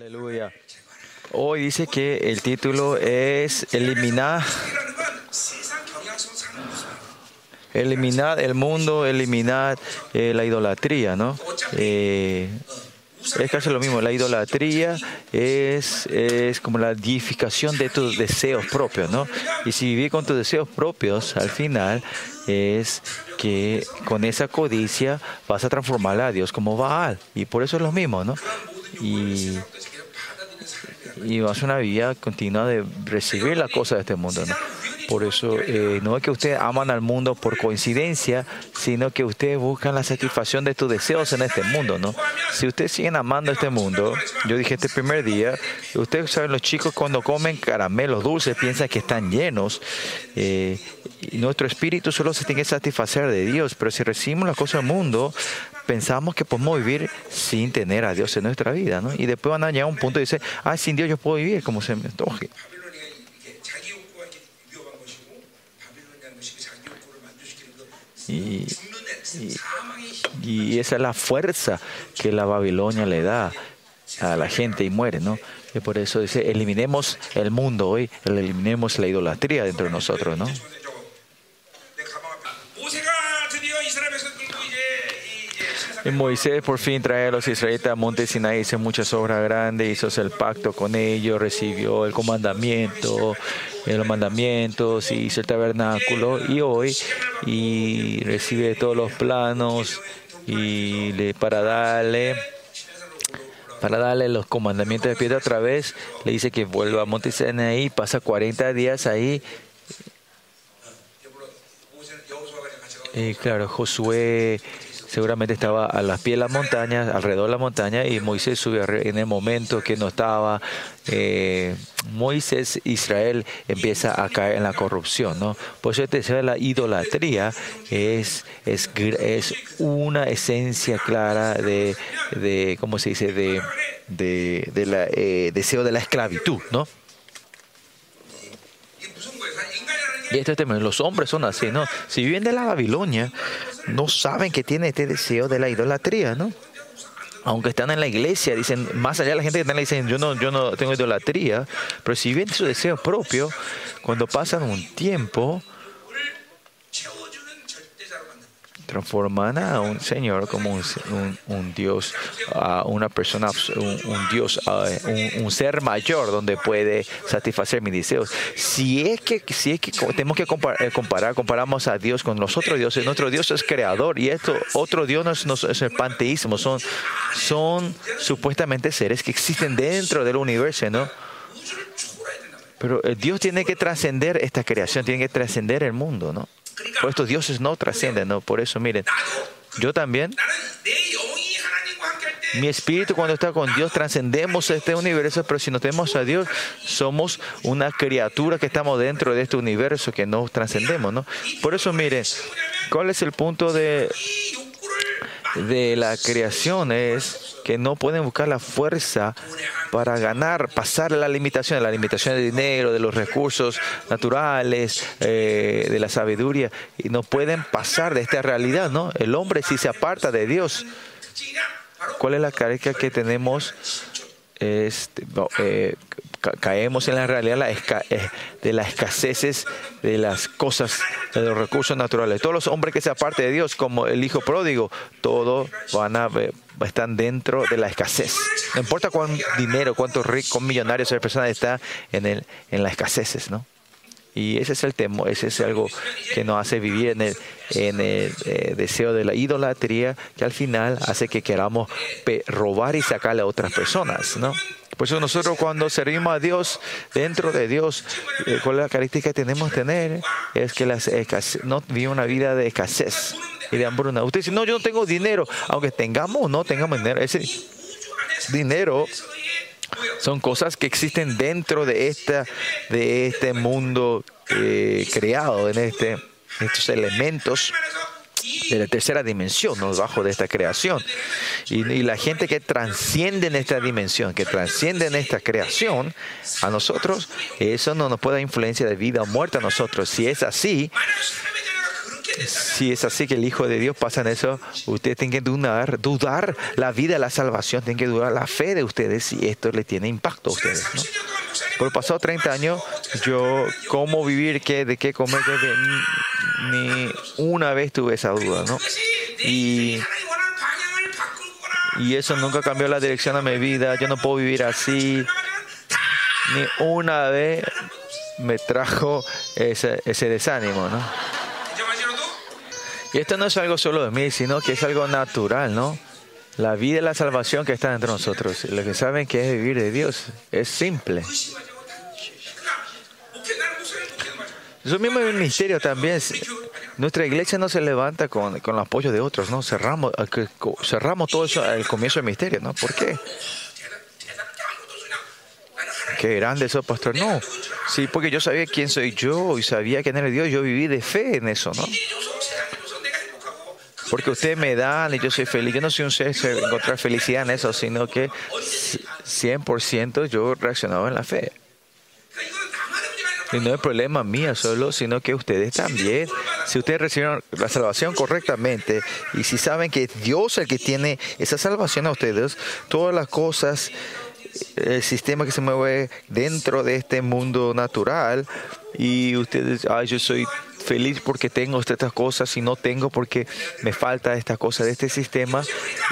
Aleluya. Hoy dice que el título es eliminar, eliminar el mundo, eliminar eh, la idolatría, ¿no? Eh, es casi lo mismo. La idolatría es, es como la edificación de tus deseos propios, ¿no? Y si vivir con tus deseos propios, al final es que con esa codicia vas a transformar a Dios como Baal. Y por eso es lo mismo, ¿no? Y, y vas a una vida continua de recibir las cosas de este mundo, ¿no? Por eso eh, no es que ustedes aman al mundo por coincidencia, sino que ustedes buscan la satisfacción de tus deseos en este mundo, ¿no? Si ustedes siguen amando este mundo, yo dije este primer día, ustedes saben, los chicos cuando comen caramelos dulces piensan que están llenos. Eh, y nuestro espíritu solo se tiene que satisfacer de Dios, pero si recibimos las cosas del mundo, pensamos que podemos vivir sin tener a Dios en nuestra vida, ¿no? Y después van a llegar a un punto y dicen, ah, sin Dios yo puedo vivir como se me antoje. Y, esa es la fuerza que la Babilonia le da a la gente y muere, ¿no? Y por eso dice, eliminemos el mundo hoy, eliminemos la idolatría dentro de nosotros, ¿no? Y Moisés por fin trae a los israelitas a Monte Sinai, hizo muchas obras grandes, hizo el pacto con ellos, recibió el comandamiento, los mandamientos, hizo el tabernáculo y hoy y recibe todos los planos y le, para darle para darle los comandamientos de piedra otra vez, le dice que vuelva a Monte Sinai, pasa 40 días ahí. Y claro, Josué seguramente estaba a las pies de la montaña, alrededor de la montaña, y Moisés subió en el momento que no estaba. Eh, Moisés, Israel empieza a caer en la corrupción, ¿no? Por eso te la idolatría es, es, es una esencia clara de, de ¿cómo se dice?, de, de, de la, eh, deseo de la esclavitud, ¿no? Y esto es tremendo. Los hombres son así, ¿no? Si viven de la Babilonia, no saben que tiene este deseo de la idolatría, ¿no? Aunque están en la iglesia, dicen, más allá de la gente que está en la iglesia, yo no, yo no tengo idolatría, pero si viven su deseo propio, cuando pasan un tiempo, transforman a un Señor como un, un, Dios, a una persona, un, Dios, un, ser mayor donde puede satisfacer mis deseos. Si es que, si es que tenemos que comparar, comparar, comparamos a Dios con los otros dioses, nuestro Dios es creador y esto, otro Dios no es, el panteísmo, son, son supuestamente seres que existen dentro del universo, ¿no? Pero Dios tiene que trascender esta creación, tiene que trascender el mundo, ¿no? Por estos dioses no trascienden, ¿no? Por eso, miren, yo también, mi espíritu cuando está con Dios, trascendemos este universo, pero si no tenemos a Dios, somos una criatura que estamos dentro de este universo que no trascendemos, ¿no? Por eso, miren, ¿cuál es el punto de, de la creación? Es que no pueden buscar la fuerza para ganar, pasar la limitación, la limitación de dinero, de los recursos naturales, eh, de la sabiduría, y no pueden pasar de esta realidad, ¿no? El hombre si se aparta de Dios, ¿cuál es la carga que tenemos? Este, eh, caemos en la realidad eh, de las escaseces de las cosas, de los recursos naturales. Todos los hombres que se aparten de Dios, como el hijo pródigo, todos van a están dentro de la escasez. No importa cuánto dinero, cuántos ricos, millonarios esa persona está en, el, en las escaseces, ¿no? Y ese es el temor, ese es algo que nos hace vivir en el, en el eh, deseo de la idolatría, que al final hace que queramos robar y sacarle a otras personas, ¿no? Por eso nosotros cuando servimos a Dios, dentro de Dios, eh, ¿cuál es la característica que tenemos que tener? Es que las no vive una vida de escasez y de hambruna. Usted dice, no, yo no tengo dinero, aunque tengamos o no tengamos dinero, ese dinero son cosas que existen dentro de, esta, de este mundo eh, creado, en este, estos elementos de la tercera dimensión, ¿no? bajo de esta creación. Y, la gente que transciende en esta dimensión, que transciende en esta creación, a nosotros, eso no nos puede influencia de vida o muerte a nosotros. Si es así, Si es así que el Hijo de Dios pasa en eso, ustedes tienen que dudar, dudar la vida, la salvación, tienen que dudar la fe de ustedes y esto le tiene impacto a ustedes. ¿no? Por pasado 30 años, yo, ¿cómo vivir? ¿Qué, ¿De qué comer? Qué, ni una vez tuve esa duda, ¿no? Y, y eso nunca cambió la dirección de mi vida. Yo no puedo vivir así. Ni una vez me trajo ese, ese desánimo, ¿no? Y esto no es algo solo de mí, sino que es algo natural, ¿no? La vida y la salvación que está entre nosotros. Los que saben que es vivir de Dios es simple. Eso mismo el misterio también. Nuestra iglesia no se levanta con, con el apoyo de otros, ¿no? Cerramos, cerramos todo eso al comienzo del misterio, ¿no? ¿Por qué? Qué grande eso, pastor. No. Sí, porque yo sabía quién soy yo y sabía quién era Dios. Yo viví de fe en eso, ¿no? Porque ustedes me dan y yo soy feliz. Yo no soy un ser encontrar felicidad en eso, sino que 100% yo reaccionaba en la fe. Y no es problema mío solo, sino que ustedes también. Si ustedes recibieron la salvación correctamente y si saben que es Dios el que tiene esa salvación a ustedes, todas las cosas, el sistema que se mueve dentro de este mundo natural y ustedes, ay, yo soy feliz porque tengo estas cosas y no tengo porque me falta esta cosa de este sistema,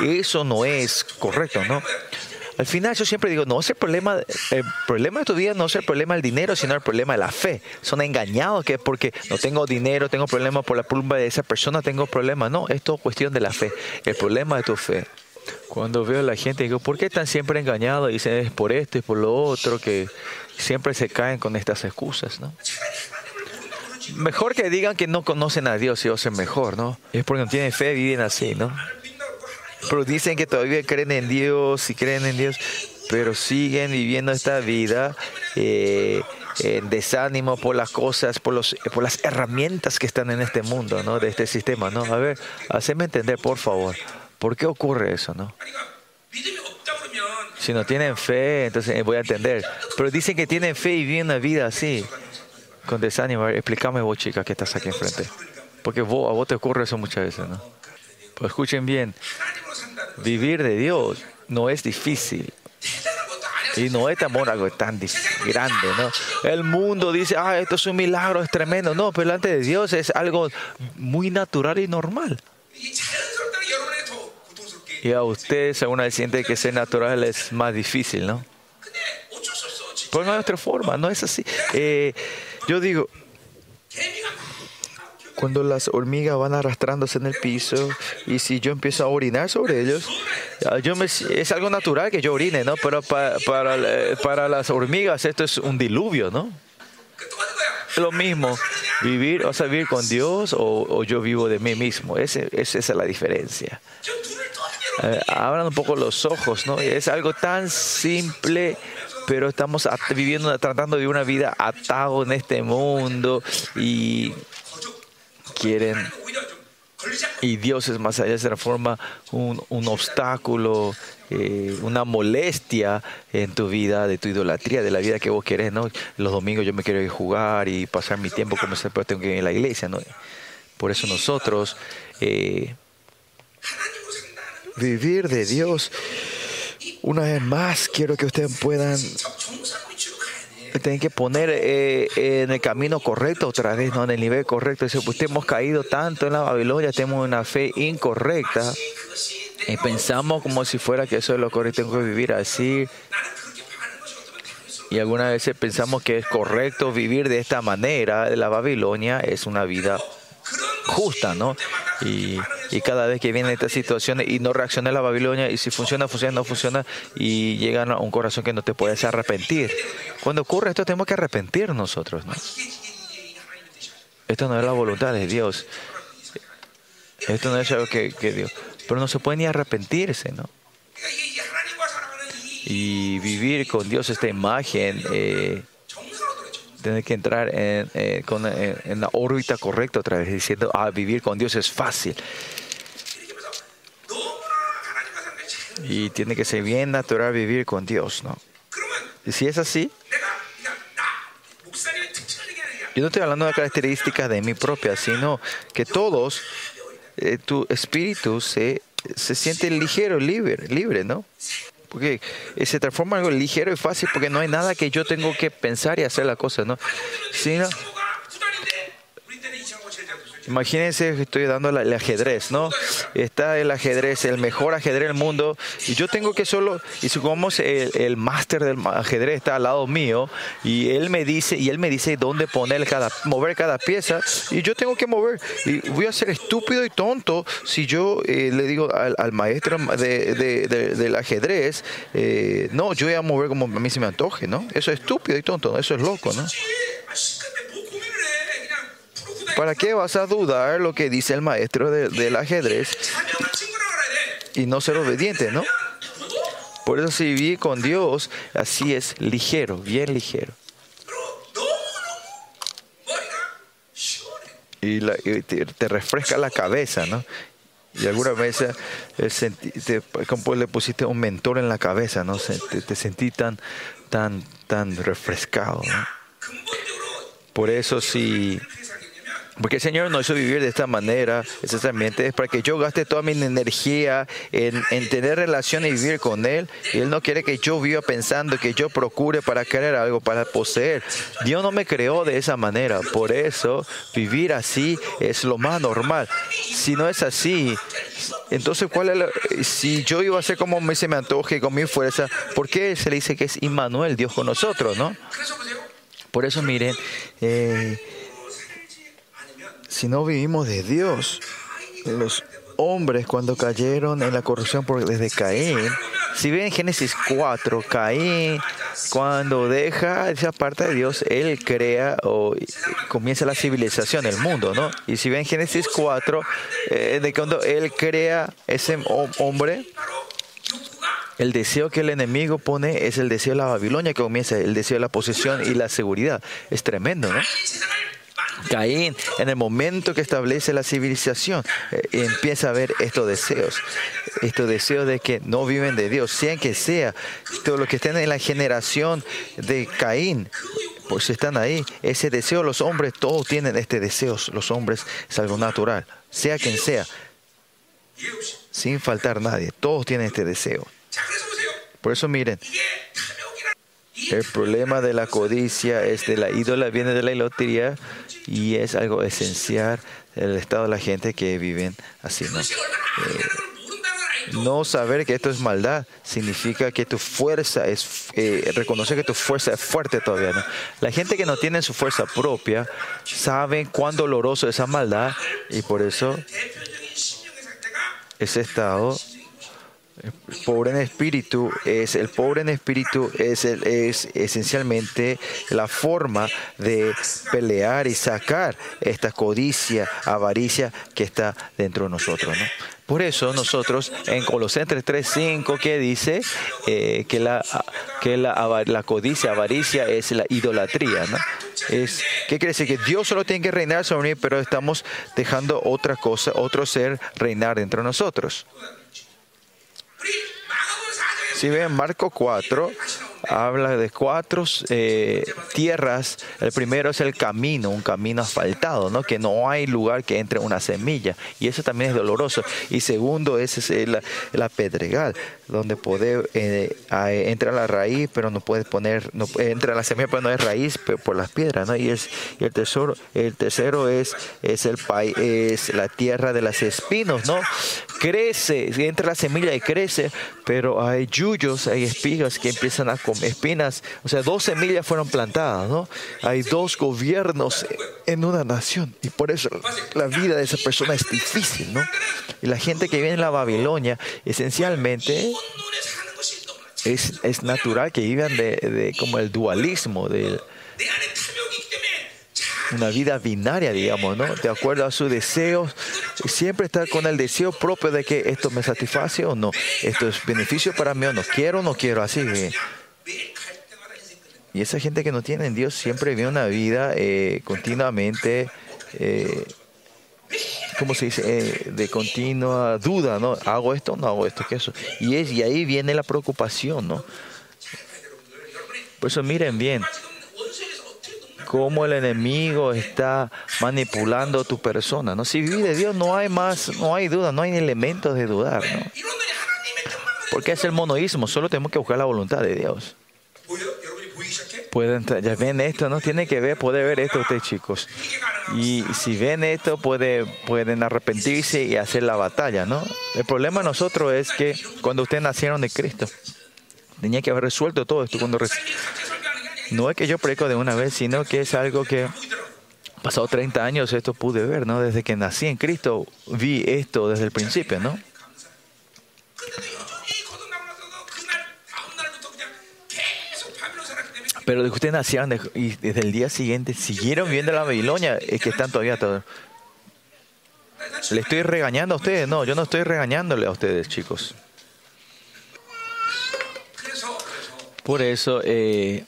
eso no es correcto, ¿no? Al final yo siempre digo, no es el problema, el problema de tu vida no es el problema del dinero, sino el problema de la fe. Son engañados que porque no tengo dinero, tengo problemas por la plumba de esa persona, tengo problemas. No, es todo cuestión de la fe. El problema de tu fe. Cuando veo a la gente, digo, ¿por qué están siempre engañados? Dicen, es por esto y por lo otro, que siempre se caen con estas excusas, ¿no? Mejor que digan que no conocen a Dios y hacen mejor, ¿no? Es porque no tienen fe, viven así, ¿no? Pero dicen que todavía creen en Dios y creen en Dios, pero siguen viviendo esta vida eh, en desánimo por las cosas, por, los, por las herramientas que están en este mundo, ¿no? De este sistema, ¿no? A ver, haceme entender, por favor, ¿por qué ocurre eso, no? Si no tienen fe, entonces eh, voy a entender. Pero dicen que tienen fe y viven una vida así con desánimo, explícame vos, chica, que estás aquí enfrente. Porque vos, a vos te ocurre eso muchas veces, ¿no? Pues escuchen bien, vivir de Dios no es difícil. Y no es tan algo tan grande, ¿no? El mundo dice, ah, esto es un milagro, es tremendo. No, pero delante de Dios es algo muy natural y normal. Y a ustedes, según vez siente que ser natural es más difícil, ¿no? Pues no hay otra forma, no es así. Eh, yo digo, cuando las hormigas van arrastrándose en el piso y si yo empiezo a orinar sobre ellos, ah, yo me, es algo natural que yo orine, ¿no? Pero para, eh, para, las hormigas esto es un diluvio, ¿no? Lo mismo, vivir, o sea, vivir con Dios o, yo vivo de mí mismo. Ese, esa es la diferencia. Eh, abran un poco los ojos, ¿no? Es algo tan simple pero estamos viviendo, tratando de vivir una vida atado en este mundo y quieren y Dios es más allá, se transforma un, un obstáculo, eh, una molestia en tu vida, de tu idolatría, de la vida que vos querés, ¿no? Los domingos yo me quiero ir a jugar y pasar mi tiempo como siempre, tengo que ir a la iglesia, ¿no? Por eso nosotros, eh, vivir de Dios una vez más, quiero que ustedes puedan tienen que poner eh, eh, en el camino correcto otra vez, ¿no? en el nivel correcto. Dice, pues hemos caído tanto en la Babilonia, tenemos una fe incorrecta y pensamos como si fuera que eso es lo correcto, tengo que vivir así. Y algunas veces pensamos que es correcto vivir de esta manera. La Babilonia es una vida justa, ¿no? Y, y cada vez que vienen estas situaciones y no reacciona la Babilonia, y si funciona, funciona, no funciona, y llegan a un corazón que no te puedes arrepentir. Cuando ocurre esto, tenemos que arrepentir nosotros, ¿no? Esto no es la voluntad de Dios. Esto no es algo que, que Dios. Pero no se puede ni arrepentirse, ¿no? Y vivir con Dios esta imagen. Eh, tener que entrar eh, eh, en, la órbita correcta otra vez, diciendo, ah, vivir con Dios es fácil. Y tiene que ser bien natural vivir con Dios, ¿no? Y si es así, yo no estoy hablando de características de mí propia, sino que todos, eh, tu espíritu se, se siente ligero, libre, libre, ¿no? Porque eh, se transforma en algo ligero y fácil porque no hay nada que yo tengo que pensar y hacer la cosa, ¿no? Sino, Imagínense estoy dando el ajedrez, ¿no? Está el ajedrez, el mejor ajedrez del mundo, y yo tengo que solo, y supongamos el, el máster del ajedrez está al lado mío, y él me dice, y él me dice dónde poner cada, mover cada pieza, y yo tengo que mover, y voy a ser estúpido y tonto si yo eh, le digo al, al maestro de- de- de- del ajedrez, eh, no, yo voy a mover como a mí se me antoje, ¿no? Eso es estúpido y tonto, eso es loco, ¿no? ¿Para qué vas a dudar lo que dice el maestro del ajedrez y no ser obediente, no? Por eso si viví con Dios, así es, ligero, bien ligero. Y, te, refresca la cabeza, ¿no? Y alguna vez eh, te, como pues, le pusiste un mentor en la cabeza, ¿no? te, te sentí tan, tan, tan refrescado. ¿no? Por eso si porque el Señor nos hizo vivir de esta manera, exactamente, este es para que yo gaste toda mi energía en, en, tener relación y vivir con Él. Y Él no quiere que yo viva pensando, que yo procure para querer algo, para poseer. Dios no me creó de esa manera. Por eso, vivir así es lo más normal. Si no es así, entonces, ¿cuál es la, si yo iba a ser como me se me antoje, con mi fuerza, ¿por qué se le dice que es Immanuel, Dios con nosotros, no? Por eso, miren, eh, si no vivimos de Dios, los hombres cuando cayeron en la corrupción por, desde Caín, si ven en Génesis 4, Caín, cuando deja esa parte de Dios, él crea o comienza la civilización del mundo, ¿no? Y si ven Génesis 4, eh, de cuando él crea ese ho- hombre, el deseo que el enemigo pone es el deseo de la Babilonia que comienza, el deseo de la posesión y la seguridad. Es tremendo, ¿no? Caín, en el momento que establece la civilización, eh, empieza a ver estos deseos, estos deseos de que no viven de Dios, sean que sea, todos los que estén en la generación de Caín, pues están ahí, ese deseo, los hombres, todos tienen este deseo, los hombres, es algo natural, sea quien sea, sin faltar nadie, todos tienen este deseo. Por eso miren, el problema de la codicia es de la ídola, viene de la idolatría y es algo esencial el estado de la gente que viven así. ¿no? Eh, no saber que esto es maldad significa que tu fuerza es, eh, reconocer que tu fuerza es fuerte todavía. ¿no? La gente que no tiene su fuerza propia sabe cuán doloroso es esa maldad y por eso ese estado pobre en espíritu es el pobre en espíritu es, el- es esencialmente la forma de pelear y sacar esta codicia, avaricia que está dentro de nosotros. ¿no? Por eso nosotros en Colosenses 3.5 que dice eh, que, la, que la, la codicia, avaricia es la idolatría. ¿no? Es, ¿Qué quiere decir? Que Dios solo tiene que reinar sobre mí, pero estamos dejando otra cosa, otro ser reinar dentro de nosotros. Si ven Marco 4, habla de cuatro eh, tierras. El primero es el camino, un camino asfaltado, ¿no? que no hay lugar que entre una semilla. Y eso también es doloroso. Y segundo es, es la pedregal, donde puede eh, a- entra la raíz, pero no puedes poner, no, entra la semilla, pero no hay raíz por las piedras. ¿no? Y, es, y el, tesoro, el tercero es, es, el es la tierra de las espinos, ¿no? crece, entra la semilla y crece, pero hay yuyos, hay espigas que empiezan a comer espinas. O sea, dos semillas fueron plantadas, ¿no? Hay dos gobiernos en una nación y por eso la vida de esa persona es difícil, ¿no? Y la gente que viene en la Babilonia, esencialmente, es, es natural que vivan de, de como el dualismo del una vida binaria, digamos, ¿no? De acuerdo a sus deseos, siempre está con el deseo propio de que esto me satisface o no, esto es beneficio para mí o no, quiero o no quiero, así que... Y esa gente que no tiene en Dios siempre vive una vida eh, continuamente, eh, ¿cómo se dice? Eh, de continua duda, ¿no? ¿Hago esto o no hago esto? ¿Qué es eso? Y, es, y ahí viene la preocupación, ¿no? Por eso miren bien, cómo el enemigo está manipulando tu persona. ¿no? Si vive Dios no hay más, no hay duda, no hay elementos de dudar. ¿no? Porque es el monoísmo, solo tenemos que buscar la voluntad de Dios. Pueden, ya ven esto, ¿no? Tienen que ver, puede ver esto ustedes chicos. Y si ven esto, pueden arrepentirse y hacer la batalla, ¿no? El problema de nosotros es que cuando ustedes nacieron de Cristo, tenía que haber resuelto todo esto. Cuando no es que yo predico de una vez, sino que es algo que pasado 30 años esto pude ver, ¿no? Desde que nací en Cristo vi esto desde el principio, ¿no? Pero de que ustedes nacieron y desde el día siguiente siguieron viendo la Babilonia, es que están todavía todos. ¿Le estoy regañando a ustedes? No, yo no estoy regañándole a ustedes, chicos. Por eso, eh,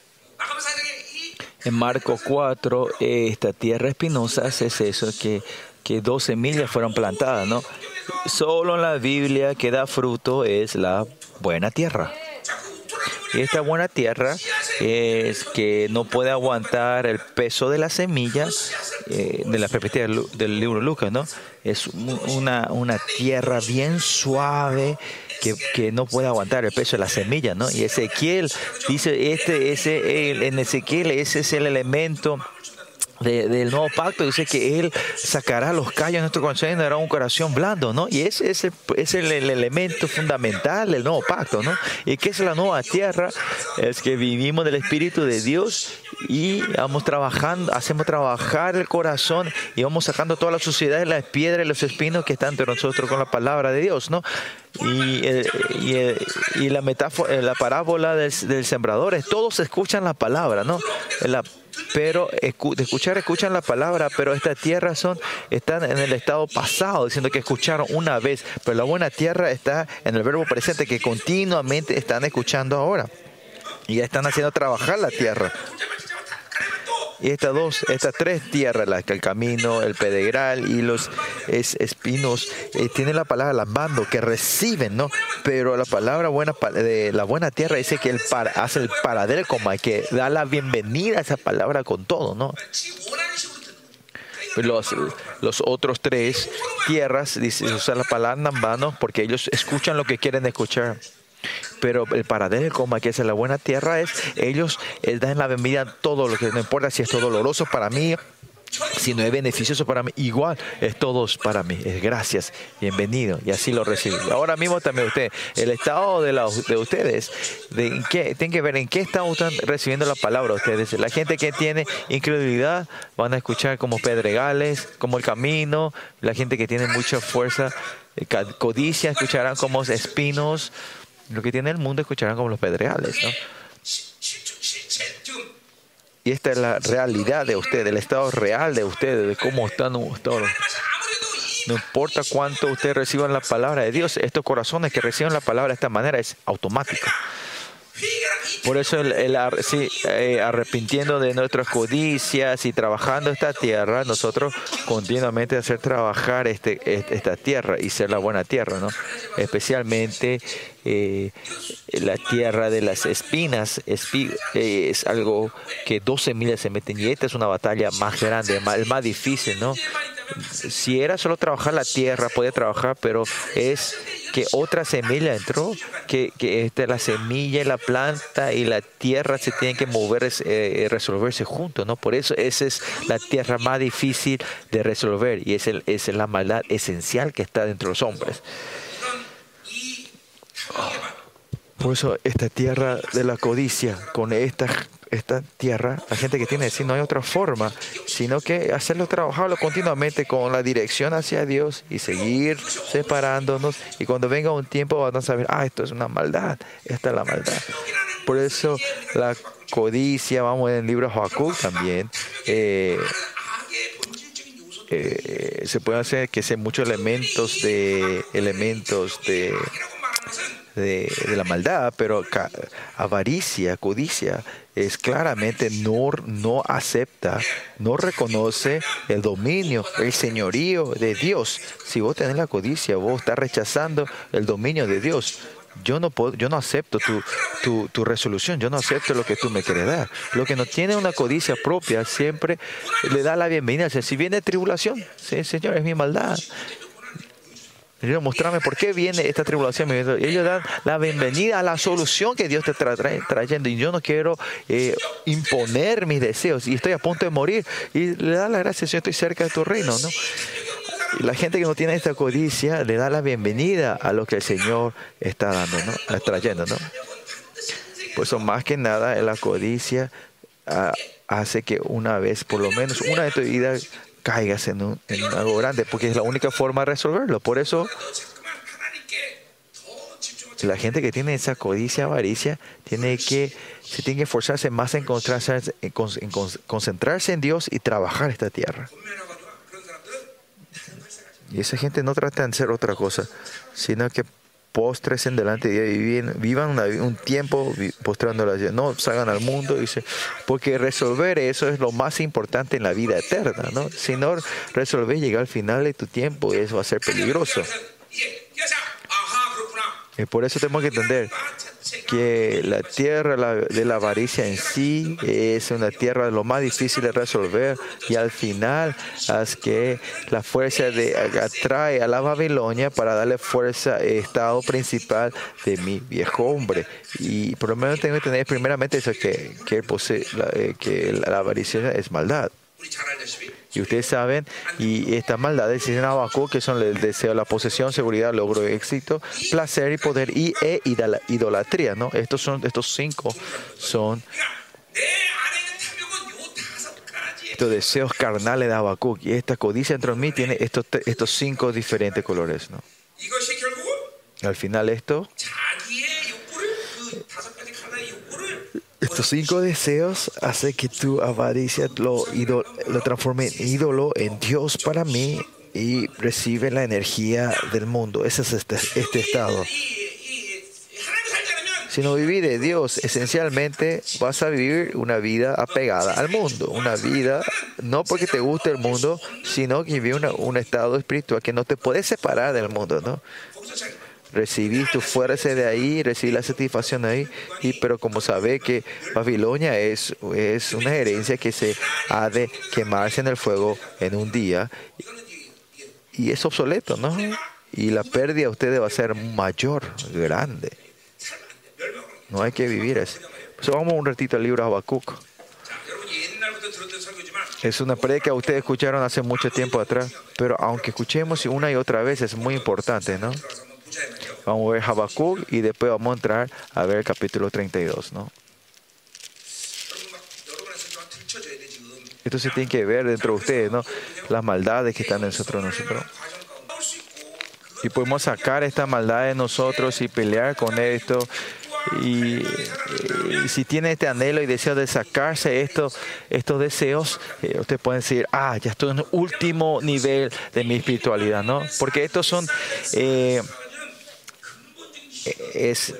en Marcos 4, eh, esta tierra espinosa es eso, que, que 12 millas fueron plantadas, ¿no? Solo en la Biblia que da fruto es la buena tierra. Y esta buena tierra es que no puede aguantar el peso de las semillas eh, de la perspectiva del, del libro Lucas, ¿no? Es una, una tierra bien suave que, que no puede aguantar el peso de la semilla, ¿no? Y Ezequiel dice, este, ese, el- en Ezequiel ese es el elemento de- del nuevo pacto dice que él sacará los callos de nuestro corazón y nos dará un corazón blando, ¿no? Y ese es el, es el, el elemento fundamental del nuevo pacto, ¿no? Y que es la nueva tierra, es que vivimos del Espíritu de Dios y vamos trabajando, hacemos trabajar el corazón y vamos sacando toda la suciedad las piedras y los espinos que están entre nosotros con la palabra de Dios, ¿no? Y, eh, y, eh, y la metáfora, la parábola del, del sembrador es todos escuchan la palabra, ¿no? La- pero de escuchar escuchan la palabra, pero esta tierra son están en el estado pasado, diciendo que escucharon una vez, pero la buena tierra está en el verbo presente que continuamente están escuchando ahora y ya están haciendo trabajar la tierra. Y estas dos, estas tres tierras, las que el camino, el pedregral y los es, espinos, eh, tienen la palabra lavando, que reciben, ¿no? Pero la palabra buena de la buena tierra dice que el para, hace el paradero como que da la bienvenida a esa palabra con todo, ¿no? Los, los, otros tres tierras, dice, usan la palabra Nambano, porque ellos escuchan lo que quieren escuchar. Pero el paradero que es la buena tierra es ellos eh, dan la bienvenida a todo lo que no importa si esto doloroso para mí, si no es beneficioso para mí, igual es todos para mí. Es gracias, bienvenido. Y así lo recibo. Ahora mismo también usted, el estado de, la- de ustedes, de en qué, tienen que ver en qué estado están recibiendo la palabra ustedes. La gente que tiene incredulidad van a escuchar como pedregales, como el camino. La gente que tiene mucha fuerza, eh, codicia, escucharán como espinos lo que tiene el mundo escucharán como los pedreales, ¿no? Y esta es la realidad de ustedes, el estado real de ustedes, de cómo están todos. No importa cuánto ustedes reciban la palabra de Dios, estos corazones que reciben la palabra de esta manera es automático. Por eso, el, el sí, eh, arrepintiendo de nuestras codicias y trabajando esta tierra, nosotros continuamente hacer trabajar este, este, esta tierra y ser la buena tierra, ¿no? Especialmente eh, la tierra de las espinas espi eh, es algo que 12 miles se meten y esta es una batalla más grande, más, más difícil, ¿no? si era solo trabajar la tierra, podía trabajar, pero es que otra semilla entró, que, que este, la semilla y la planta y la tierra se tienen que mover, eh, resolverse juntos, ¿no? Por eso esa es la tierra más difícil de resolver y es, es la maldad esencial que está dentro de los hombres. Por eso esta tierra de la codicia, con estas esta tierra, la gente que tiene, decir, no hay otra forma, sino que hacerlo trabajarlo continuamente con la dirección hacia Dios y seguir separándonos. Y cuando venga un tiempo van a saber, ah, esto es una maldad, esta es la maldad. Por eso la codicia, vamos en el libro Joaquín también, eh, eh, se pueden hacer que sean muchos elementos de elementos de de, la maldad, pero avaricia, codicia, es claramente no, no acepta, no reconoce el dominio, el señorío de Dios. Si vos tenés la codicia, vos estás rechazando el dominio de Dios. yo no puedo, yo no acepto tu, tu, tu resolución, yo no acepto lo que tú me quieres dar. Lo que no tiene una codicia propia siempre le da la bienvenida. Si viene tribulación, sí, Señor, es mi maldad. Señor, mostrame por qué viene esta tribulación. Ellos dan la bienvenida a la solución que Dios te está tra- trayendo. Y yo no quiero eh, imponer mis deseos. Y estoy a punto de morir. Y le da la gracia, Señor, estoy cerca de tu reino. ¿no? Y la gente que no tiene esta codicia le da la bienvenida a lo que el Señor está dando, ¿no? Está trayendo, ¿no? Por eso, más que nada, la codicia ah, hace que una vez, por lo menos una de tu vida, caigas en un, en algo grande, porque es la única forma de resolverlo. Por eso, la gente que tiene esa codicia, avaricia, tiene que, se tiene que esforzarse más en concentrarse en, en, concentrarse en Dios y trabajar esta tierra. Y esa gente no trata de hacer otra cosa, sino que postres en delante de ella y vivan un tiempo postrando la No salgan al mundo, dice, porque resolver eso es lo más importante en la vida eterna, ¿no? Si no resolves llegar al final de tu tiempo, eso va a ser peligroso. Y por eso tenemos que entender que la tierra de la avaricia en sí es una tierra lo más difícil de resolver y al final es que la fuerza de, atrae a la Babilonia para darle fuerza al estado principal de mi viejo hombre. Y por lo menos tengo que tener primeramente eso, que, que, posee, eh, que la avaricia es maldad. Y ustedes saben, y estas maldades dicen abajo, que son el deseo, la posesión, seguridad, logro, éxito, placer y poder y e idolatría. ¿no? Estos, son, estos cinco son estos deseos carnales de Habacuc y esta codicia dentro de mí tiene estos, estos cinco diferentes colores. ¿no? Al final esto Estos cinco deseos hacen que tu avaricia lo, lo transforme en ídolo, en Dios para mí y recibe la energía del mundo. Ese es este, este estado. Si no vivir de Dios, esencialmente vas a vivir una vida apegada al mundo, una vida no porque te guste el mundo, sino que vive una, un estado espiritual que no te puede separar del mundo, ¿no? recibí tu fuerza de ahí, recibí la satisfacción de ahí. Y, pero como sabe que Babilonia es, es una herencia que se ha de quemarse en el fuego en un día. Y es obsoleto, ¿no? Y la pérdida de ustedes va a ser mayor, grande. No hay que vivir eso. Pues vamos un ratito al libro Habacuc. Es una predica que ustedes escucharon hace mucho tiempo atrás, pero aunque escuchemos una y otra vez, es muy importante, ¿no? Vamos a ver Habacuc y después vamos a entrar a ver el capítulo 32, ¿no? Entonces tienen que ver dentro de ustedes, ¿no? Las maldades que están dentro de nosotros. Y podemos sacar esta maldad de nosotros y pelear con esto. Eh, y, si tiene este anhelo y deseo de sacarse esto, estos deseos, eh, ustedes pueden decir, ah, ya estoy en el último nivel de mi espiritualidad, ¿no? Porque estos son... Eh, es,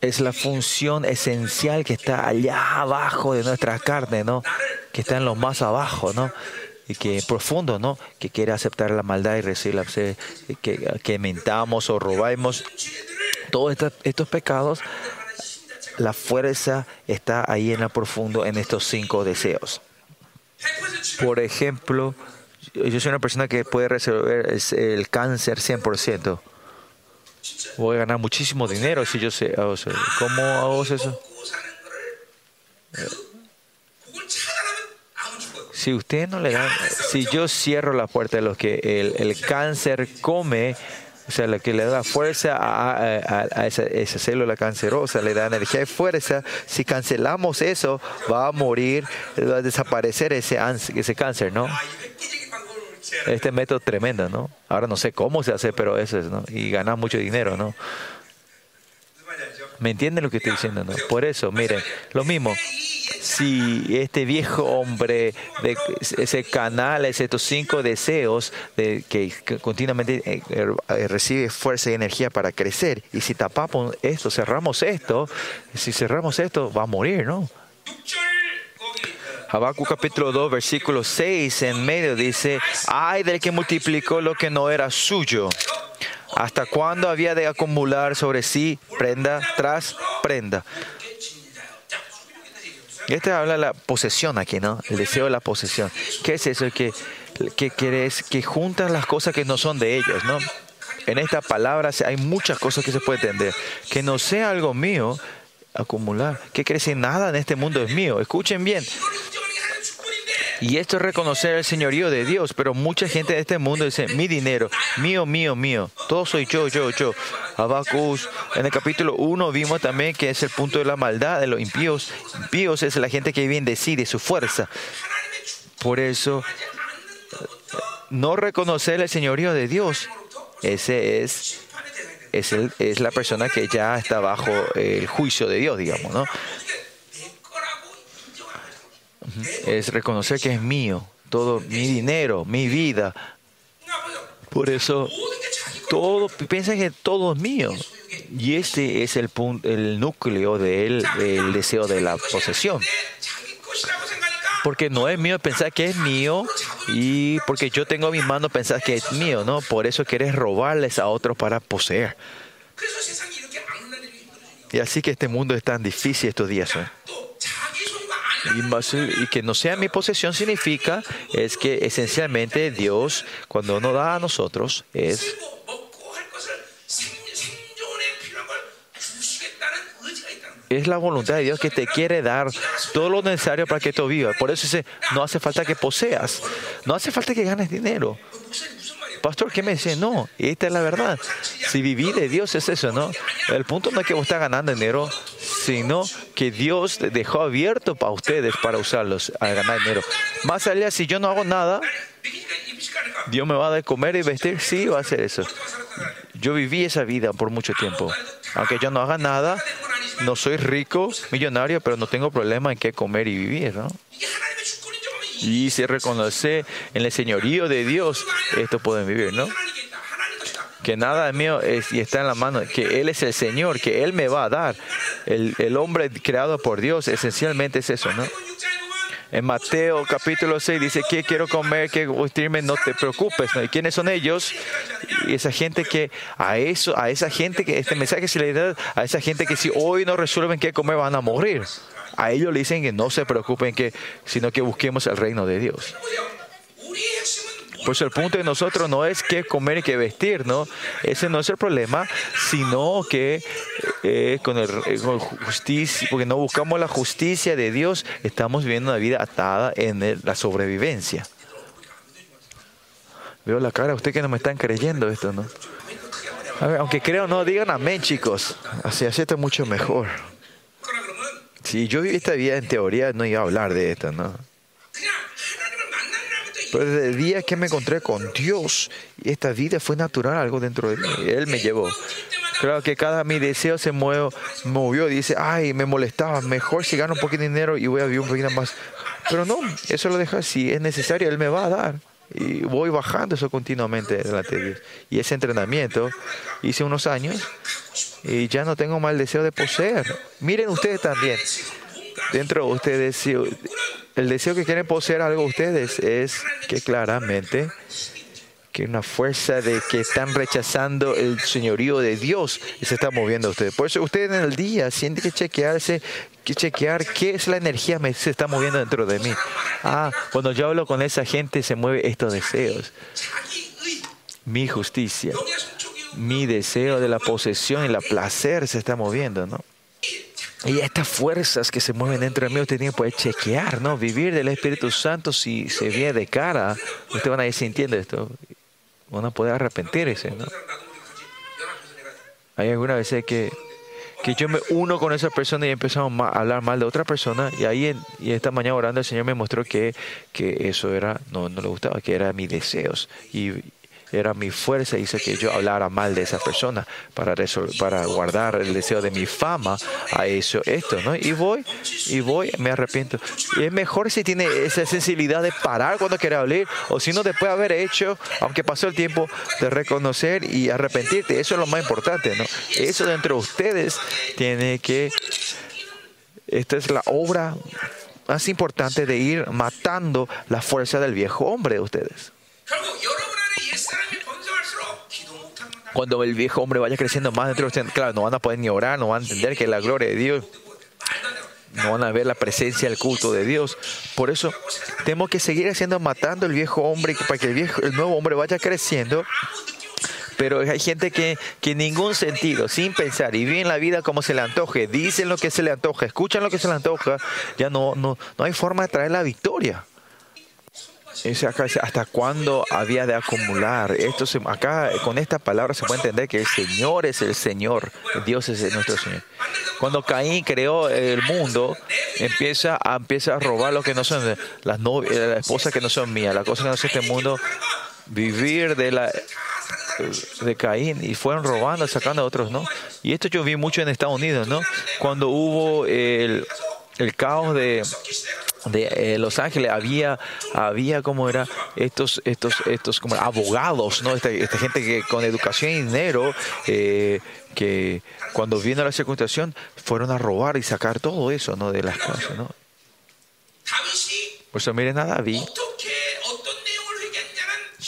es la función esencial que está allá abajo de nuestra carne, ¿no? Que está en lo más abajo, ¿no? Y que profundo, ¿no? Que quiere aceptar la maldad y recibir que, que mentamos o robamos. Todos estos, estos pecados, la fuerza está ahí en lo profundo en estos cinco deseos. Por ejemplo, yo soy una persona que puede resolver el cáncer 100%. Voy a ganar muchísimo dinero si yo sé. O sea, ¿Cómo hago eso? Si usted no le dan, si yo cierro la puerta de los que el, el cáncer come, o sea, lo que le da fuerza a, a, a esa, esa, célula cancerosa, le da energía y fuerza. Si cancelamos eso, va a morir, va a desaparecer ese, ese cáncer, ¿no? este método tremendo, ¿no? Ahora no sé cómo se hace, pero eso es, ¿no? Y ganas mucho dinero, ¿no? ¿Me entienden lo que estoy diciendo? Por eso, miren, lo mismo. Si este viejo hombre, de, ese canal, estos cinco deseos de, que, continuamente eh, eh, recibe fuerza y energía para crecer, y si tapamos esto, cerramos esto, si cerramos esto, va a morir, ¿no? Habacuc capítulo 2, versículo 6, en medio dice, ay del que multiplicó lo que no era suyo. ¿Hasta cuándo había de acumular sobre sí prenda tras prenda? Este habla de la posesión aquí, ¿no? El deseo de la posesión. ¿Qué es eso? Que, que, que, que juntan las cosas que no son de ellos, ¿no? En esta palabra hay muchas cosas que se puede entender. Que no sea algo mío, acumular. ¿Qué quiere decir? Nada en este mundo es mío. Escuchen bien. Y esto es reconocer el señorío de Dios, pero mucha gente de este mundo dice, mi dinero, mío, mío, mío, todo soy yo, yo, yo. Abacus, en el capítulo 1 vimos también que es el punto de la maldad de los impíos. Impíos es la gente que vive indecide, su fuerza. Por eso, no reconocer el señorío de Dios, ese es, es, el, es la persona que ya está bajo el juicio de Dios, digamos, ¿no? es reconocer que es mío, todo mi dinero, mi vida. Por eso, todo, piensa que todo es mío. Y este es el, punto, el núcleo del el deseo de la posesión. Porque no es mío pensar que es mío y porque yo tengo mis manos pensar que es mío, ¿no? Por eso quieres robarles a otros para poseer. Y así que este mundo es tan difícil estos días. ¿eh? Y, más, y que no sea mi posesión significa es que esencialmente Dios, cuando nos da a nosotros, es es la voluntad de Dios que te quiere dar todo lo necesario para que tú vivas. Por eso dice, no hace falta que poseas, no hace falta que ganes dinero, Pastor, ¿qué me dice? No, esta es la verdad. Si vivir de Dios es eso, ¿no? El punto no es que vos estás ganando dinero, sino que Dios dejó abierto para ustedes para usarlos a ganar dinero. Más allá, si yo no hago nada, Dios me va a dar comer y vestir, sí, va a hacer eso. Yo viví esa vida por mucho tiempo. Aunque yo no haga nada, no soy rico, millonario, pero no tengo problema en qué comer y vivir, ¿no? y se reconoce en el señorío de Dios, estos pueden vivir, ¿no? Que nada es mío es, y está en la mano, que Él es el Señor, que Él me va a dar. El, el hombre creado por Dios esencialmente es eso, ¿no? En Mateo capítulo 6 dice, ¿qué quiero comer? ¿Qué vestirme? No te preocupes. ¿no? ¿Y quiénes son ellos? Y esa gente que, a eso, a esa gente que, este mensaje se le da a esa gente que si hoy no resuelven qué comer van a morir. A ellos le dicen que no se preocupen, que, sino que busquemos el reino de Dios. Pues el punto de nosotros no es qué comer y qué vestir, ¿no? Ese no es el problema, sino que eh, con, el, eh, justicia, porque no buscamos la justicia de Dios, estamos viviendo una vida atada en la sobrevivencia. Veo la cara de usted que no me están creyendo esto, ¿no? Aunque creo no, digan amén, chicos. Así, así está mucho mejor. Si yo viví esta vida en teoría, no iba a hablar de esto, ¿no? Pero desde el día que me encontré con Dios, esta vida fue natural, algo dentro de mí. Él me llevó. Claro que cada mi deseo se muevo, movió, dice, ay, me molestaba, mejor si gano un poquito de dinero y voy a vivir un poquito más. Pero no, eso lo deja, si es necesario, Él me va a dar. Y voy bajando eso continuamente delante de Dios. Y ese entrenamiento hice unos años y ya no tengo más el deseo de poseer. Miren ustedes también. Dentro de ustedes, el deseo que quieren poseer algo ustedes es que claramente que una fuerza de que están rechazando el señorío de Dios se está moviendo a ustedes. Por eso ustedes en el día sienten que chequearse, que chequear qué es la energía que se está moviendo dentro de mí. Ah, cuando yo hablo con esa gente se mueven estos deseos. Mi justicia, mi deseo de la posesión y la placer se está moviendo, ¿no? Y estas fuerzas que se mueven dentro de mí, usted tiene que poder chequear, ¿no? Vivir del Espíritu Santo si se viene de cara. Ustedes van a ir sintiendo esto. Van a poder arrepentirse, ¿no? Hay algunas veces que que yo me uno con esa persona y empezamos a hablar mal de otra persona. Y ahí, en- y esta mañana orando, el Señor me mostró que, que eso era, no, no le gustaba, que era mis deseos. Y era mi fuerza, hizo que yo hablara mal de esa persona para, para guardar el deseo de mi fama a eso, esto, ¿no? Y voy, y voy, me arrepiento. Y es mejor si tiene esa sensibilidad de parar cuando quiere hablar, o si no, después de haber hecho, aunque pasó el tiempo, de reconocer y arrepentirte. Eso es lo más importante, ¿no? Eso dentro de ustedes tiene que. Esta es la obra más importante de ir matando la fuerza del viejo hombre de ustedes. Cuando el viejo hombre vaya creciendo más dentro de usted, claro, no van a poder ni orar, no van a entender que la gloria de Dios, no van a ver la presencia del culto de Dios. Por eso tenemos que seguir haciendo, matando el viejo hombre para que el, viejo, el nuevo hombre vaya creciendo. Pero hay gente que, que en ningún sentido, sin pensar, y viven la vida como se le antoje, dicen lo que se le antoja, escuchan lo que se le antoja, ya no, no, no hay forma de traer la victoria. ¿Hasta cuándo había de acumular? Esto acá con esta palabra se puede entender que el Señor es el Señor, Dios es nuestro Señor. Cuando Caín creó el mundo, empieza a, empieza a robar lo que no son las novias, las esposas que no son mías, las cosas que no son este mundo, vivir de la de Caín y fueron robando, sacando a otros, ¿no? Y esto yo vi mucho en Estados Unidos, ¿no? Cuando hubo el, el caos de, de eh, Los Ángeles. Había había como era estos estos estos como abogados no esta, gente que con educación y dinero eh, que cuando vino la circunstancia, fueron a robar y sacar todo eso no de las casas no por eso miren a David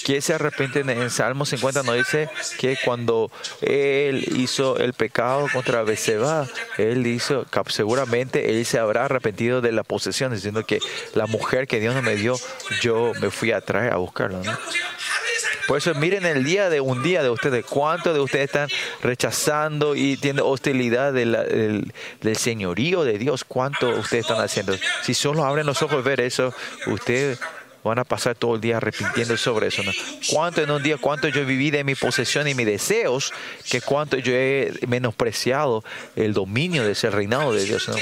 que se arrepienten. En Salmo 50 nos dice que cuando él hizo el pecado contra Beceba, él hizo, seguramente él se habrá arrepentido de la posesión, diciendo que la mujer que Dios no me dio, yo me fui atrás a buscarla. Por eso miren el día de un día de ustedes, cuántos de ustedes están rechazando y tienen hostilidad de la, del, señorío de Dios, cuánto ustedes están haciendo. Si solo abren los ojos ver eso, ustedes van a pasar todo el día arrepintiendo sobre eso. ¿no? Cuánto en un día, cuánto yo viví de mi posesión y mis deseos, que cuánto yo he menospreciado el dominio de ese reinado de Dios. ¿no?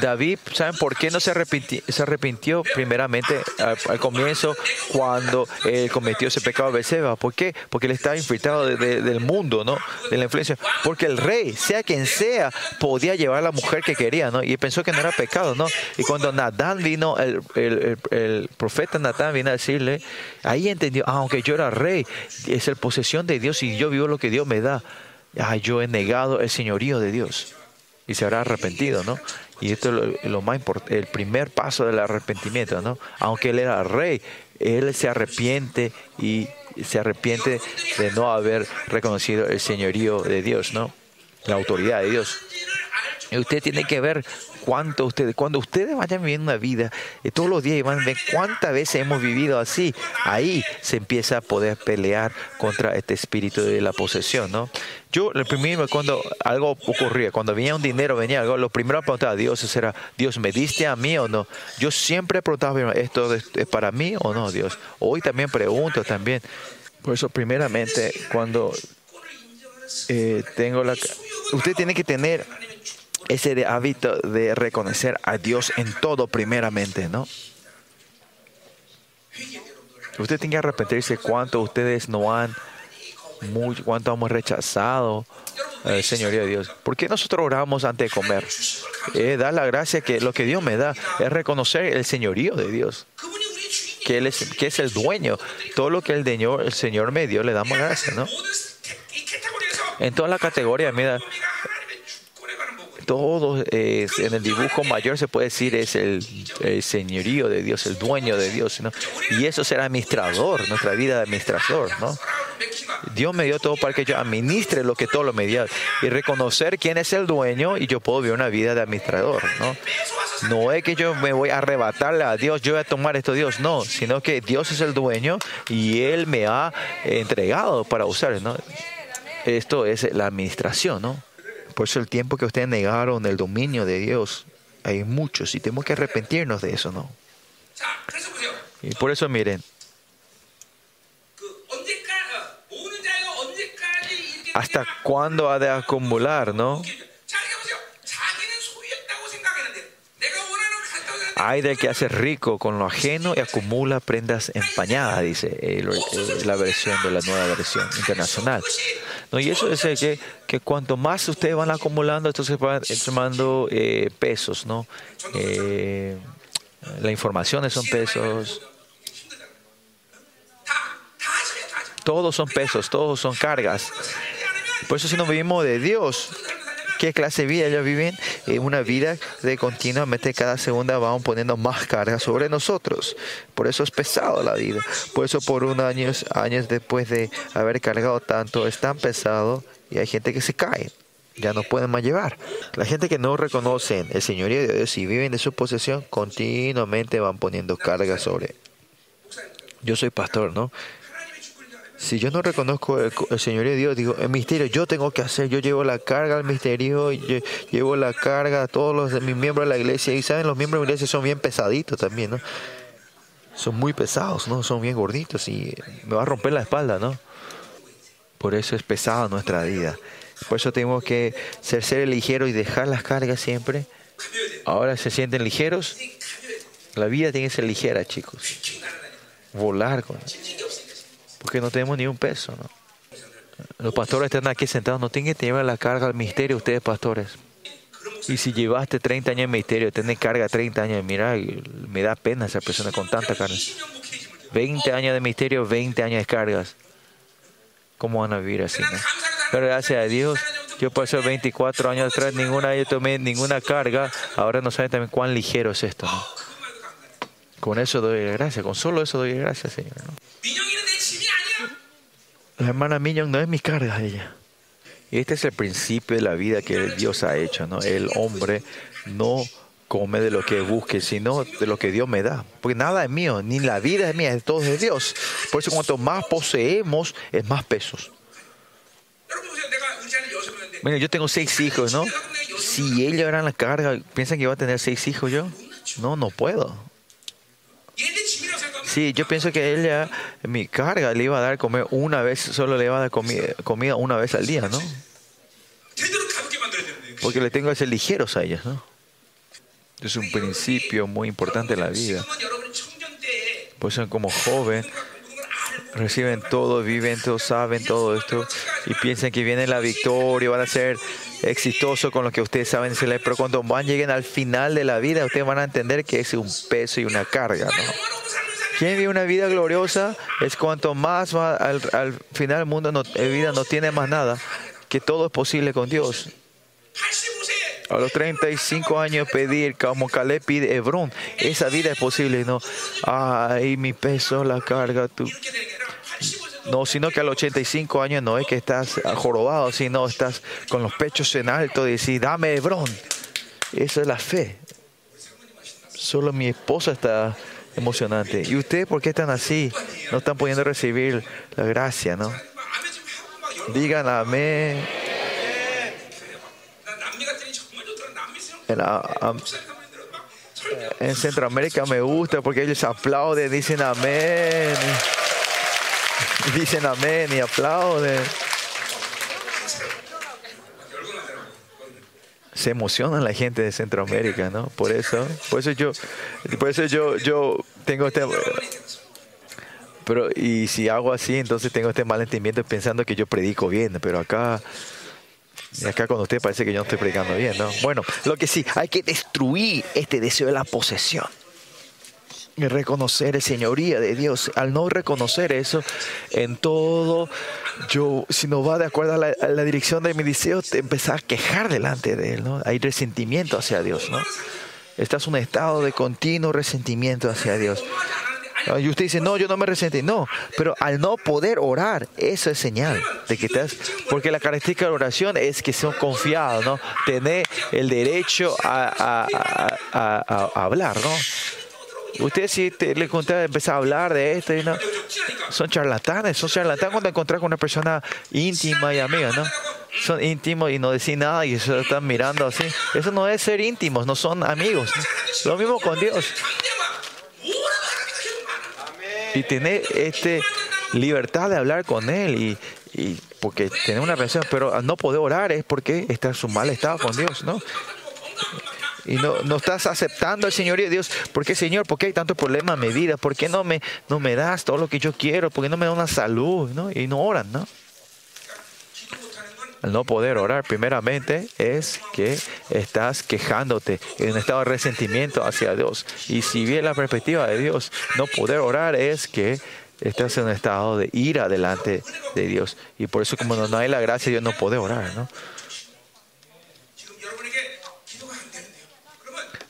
David, ¿saben por qué no se arrepintió, se arrepintió primeramente al, al comienzo cuando él cometió ese pecado de Beceba? ¿Por qué? Porque él estaba infiltrado de- de- del mundo, ¿no? De la influencia. Porque el rey, sea quien sea, podía llevar a la mujer que quería, ¿no? Y pensó que no era pecado, ¿no? Y cuando Natán vino, el, el- el- el profeta Natán vino a decirle, ahí entendió, ah, aunque yo era rey, es el posesión de Dios y yo vivo lo que Dios me da. Ah, yo he negado el señorío de Dios y se habrá arrepentido, ¿no? Y esto es lo, más importante, el primer paso del arrepentimiento, ¿no? Aunque él era rey, él se arrepiente y se arrepiente de no haber reconocido el señorío de Dios, ¿no? La autoridad de Dios. Y usted tiene que ver cuánto ustedes, cuando ustedes vayan viviendo una vida, eh, todos los días van a ver cuántas veces hemos vivido así. Ahí se empieza a poder pelear contra este espíritu de la posesión, ¿no? Yo, el primero, cuando algo ocurría, cuando venía un dinero, venía algo, lo primero que preguntaba a Dios era, Dios, ¿me diste a mí o no? Yo siempre preguntaba, ¿esto es es para mí o no, Dios? Hoy también pregunto también. Por eso, primeramente, cuando eh, tengo la... Usted tiene que tener ese de hábito de reconocer a Dios en todo primeramente, ¿no? Usted tiene que arrepentirse cuánto ustedes no han, cuánto hemos rechazado, eh, Señoría de Dios. ¿Por qué nosotros oramos antes de comer? Eh, da la gracia que lo que Dios me da es reconocer el señorío de Dios. Que, es, que es el dueño. Todo lo que el, el Señor me dio le damos gracias, ¿no? En toda la categoría, mira, todo es, en el dibujo mayor se puede decir es el, señorío de Dios, el dueño de Dios. Y eso será administrador, nuestra vida de administrador, ¿no? Dios me dio todo para que yo administre lo que todo lo me dio y reconocer quién es el dueño y yo puedo vivir una vida de administrador, ¿no? Es que yo me voy a arrebatarle a Dios, yo voy a tomar esto Dios, no, sino que Dios es el dueño y Él me ha entregado para usar, ¿no? Esto es la administración, ¿no? Por eso el tiempo que ustedes negaron el dominio de Dios, hay muchos y tenemos que arrepentirnos de eso, ¿no? Y por eso miren, hasta cuándo ha de acumular, ¿no? Hay del que hace rico con lo ajeno y acumula prendas empañadas, dice la versión de la nueva versión internacional. No, y eso es eh, que, que cuanto más ustedes van acumulando, entonces van sumando eh, pesos, ¿no? Eh, las informaciones son pesos. Todos son pesos, todos son cargas. Por eso si no vivimos de Dios, ¿Qué clase de vida ellos viven? Eh, una vida de continuamente cada segunda van poniendo más carga sobre nosotros. Por eso es pesado la vida. Por eso por unos años, años después de haber cargado tanto, es tan pesado y hay gente que se cae. Ya no pueden más llevar. La gente que no reconocen el señorío de Dios y viven de su posesión, continuamente van poniendo carga sobre. Yo soy pastor, ¿no? Si yo no reconozco el, el señorío de Dios, digo, el misterio yo tengo que hacer, yo llevo la carga al misterio, yo llevo la carga a todos los mis miembros de la iglesia. Y saben, los miembros de la iglesia son bien pesaditos también, ¿no? Son muy pesados, ¿no? Son bien gorditos y me va a romper la espalda, ¿no? Por eso es pesada nuestra vida. Por eso tenemos que ser, ser ligeros y dejar las cargas siempre. Ahora se sienten ligeros. La vida tiene que ser ligera, chicos. Volar con porque no tenemos ni un peso. Los pastores están aquí sentados, no tienen que llevar la carga al misterio ustedes, pastores. Y si llevaste 30 años en misterio, tenés carga 30 años, mira, me da pena esa persona con tanta carga. 20 años de misterio, 20 años de cargas. ¿Cómo van a vivir así? Pero gracias a Dios, yo pasé 24 años atrás, ninguna yo tomé ninguna carga. Ahora no saben también cuán ligero es esto. Con eso doy gracias, con solo eso doy gracias, Señor. La hermana Minion no es mi carga, ella. Este es el principio de la vida que Dios ha hecho, ¿no? El hombre no come de lo que busque, sino de lo que Dios me da. Porque nada es mío, ni la vida es mía, es todo de Dios. Por eso cuanto más poseemos, es más pesos. Mira, yo tengo seis hijos, ¿no? Si ellos eran la carga, ¿piensan que iba a tener seis hijos yo? No, no puedo. Sí, yo pienso que ella, mi carga, le iba a dar comer una vez, solo le iba a dar comi comida una vez al día, ¿no? Porque le tengo que ser ligeros a ellas, ¿no? Es un principio muy importante en la vida. Pues son como joven reciben todo, viven todo, saben todo esto y piensan que viene la victoria, van a ser exitosos con lo que ustedes saben, pero cuando van lleguen al final de la vida, ustedes van a entender que es un peso y una carga. ¿no? Quien vive una vida gloriosa es cuanto más al, final del mundo, no, eh, vida no tiene más nada, que todo es posible con Dios. A los 35 años pedir, como Caleb pide Hebrón, esa vida es posible, no, ay, mi peso, la carga, tú. No, sino que a los 85 años no es que estás jorobado, sino estás con los pechos en alto y decís, dame Hebrón. Esa es la fe. Solo mi esposa está emocionante. ¿Y ustedes por qué están así? No están pudiendo recibir la gracia, ¿no? Digan amén. En, en Centroamérica me gusta porque ellos aplauden, dicen amén. Dicen amén y aplauden. Se emociona la gente de Centroamérica, ¿no? Por eso, por eso yo, por eso yo, yo tengo este, pero y si hago así, entonces tengo este mal entendimiento pensando que yo predico bien, pero acá, acá con usted parece que yo no estoy predicando bien, ¿no? Bueno, lo que sí, hay que destruir este deseo de la posesión. Reconocer el señoría de Dios. Al no reconocer eso, en todo, yo, si no va de acuerdo a la, dirección de mi deseo, te empezás a quejar delante de Él, ¿no? Hay resentimiento hacia Dios, ¿no? Estás en un estado de continuo resentimiento hacia Dios. Y usted dice, no, yo no me resentí. No, pero al no poder orar, eso es señal de que estás. Porque la característica de la oración es que son confiados, ¿no? Tener el derecho a- a hablar, ¿no? Ustedes si te, les contaba, empezar a hablar de esto, no, son charlatanes, son charlatanes cuando encontrás con una persona íntima y amiga, ¿no? Son íntimos y no decís nada y se están mirando así. Eso no es ser íntimos, no son amigos. Lo mismo con Dios. Y tener este libertad de hablar con Él y, y porque tener una relación, pero no poder orar es porque está en su mal estado con Dios, ¿no? y no, no estás aceptando al Señor y Dios. ¿Por qué, Señor? ¿Por qué hay tanto problema en mi vida? ¿Por qué no me, no me das todo lo que yo quiero? ¿Por qué no me da una salud? ¿no? Y no oran, ¿no? Al no poder orar, primeramente es que estás quejándote en un estado de resentimiento hacia Dios. Y si bien la perspectiva de Dios, no poder orar es que estás en un estado de ira delante de Dios. Y por eso, como no hay la gracia, Dios no puede orar, ¿no?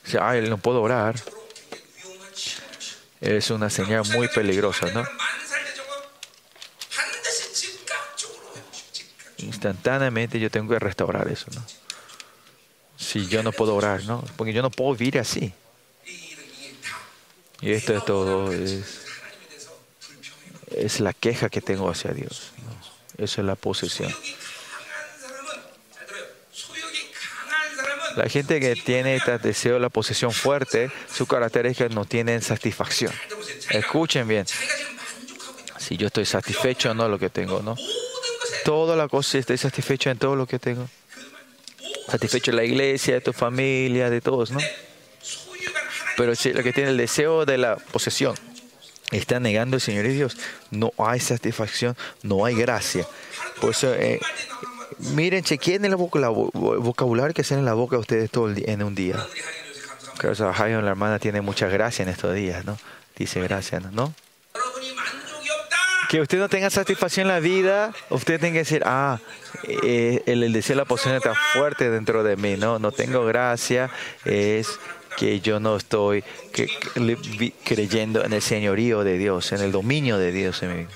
Dice, ay, no puedo orar. Es una señal muy peligrosa, ¿no? Instantáneamente yo tengo que restaurar eso, ¿no? Si yo no puedo orar, ¿no? Porque yo no puedo vivir así. Y esto es todo. Es, la queja que tengo hacia Dios. Esa es la posesión. La gente que tiene este deseo, la posesión fuerte, su carácter es que no tienen satisfacción. Escuchen bien. Si yo estoy satisfecho o no lo que tengo, ¿no? Toda la cosa, estoy satisfecho en todo lo que tengo. Satisfecho la iglesia, de tu familia, de todos, ¿no? Pero si lo que tiene el deseo de la posesión está negando el Señor y Dios, no hay satisfacción, no hay gracia. Por eso. Eh, Miren, chequen el vocabulario que sale en la boca de ustedes todo en un día. O sea, Hayon, la hermana, tiene mucha gracia en estos días, ¿no? Dice gracia, ¿no? Que usted no tenga satisfacción en la vida, usted tenga que decir, ah, eh, el, el, deseo de la pasión está fuerte dentro de mí, ¿no? No tengo gracia, es que yo no estoy creyendo en el señorío de Dios, en el dominio de Dios en mí.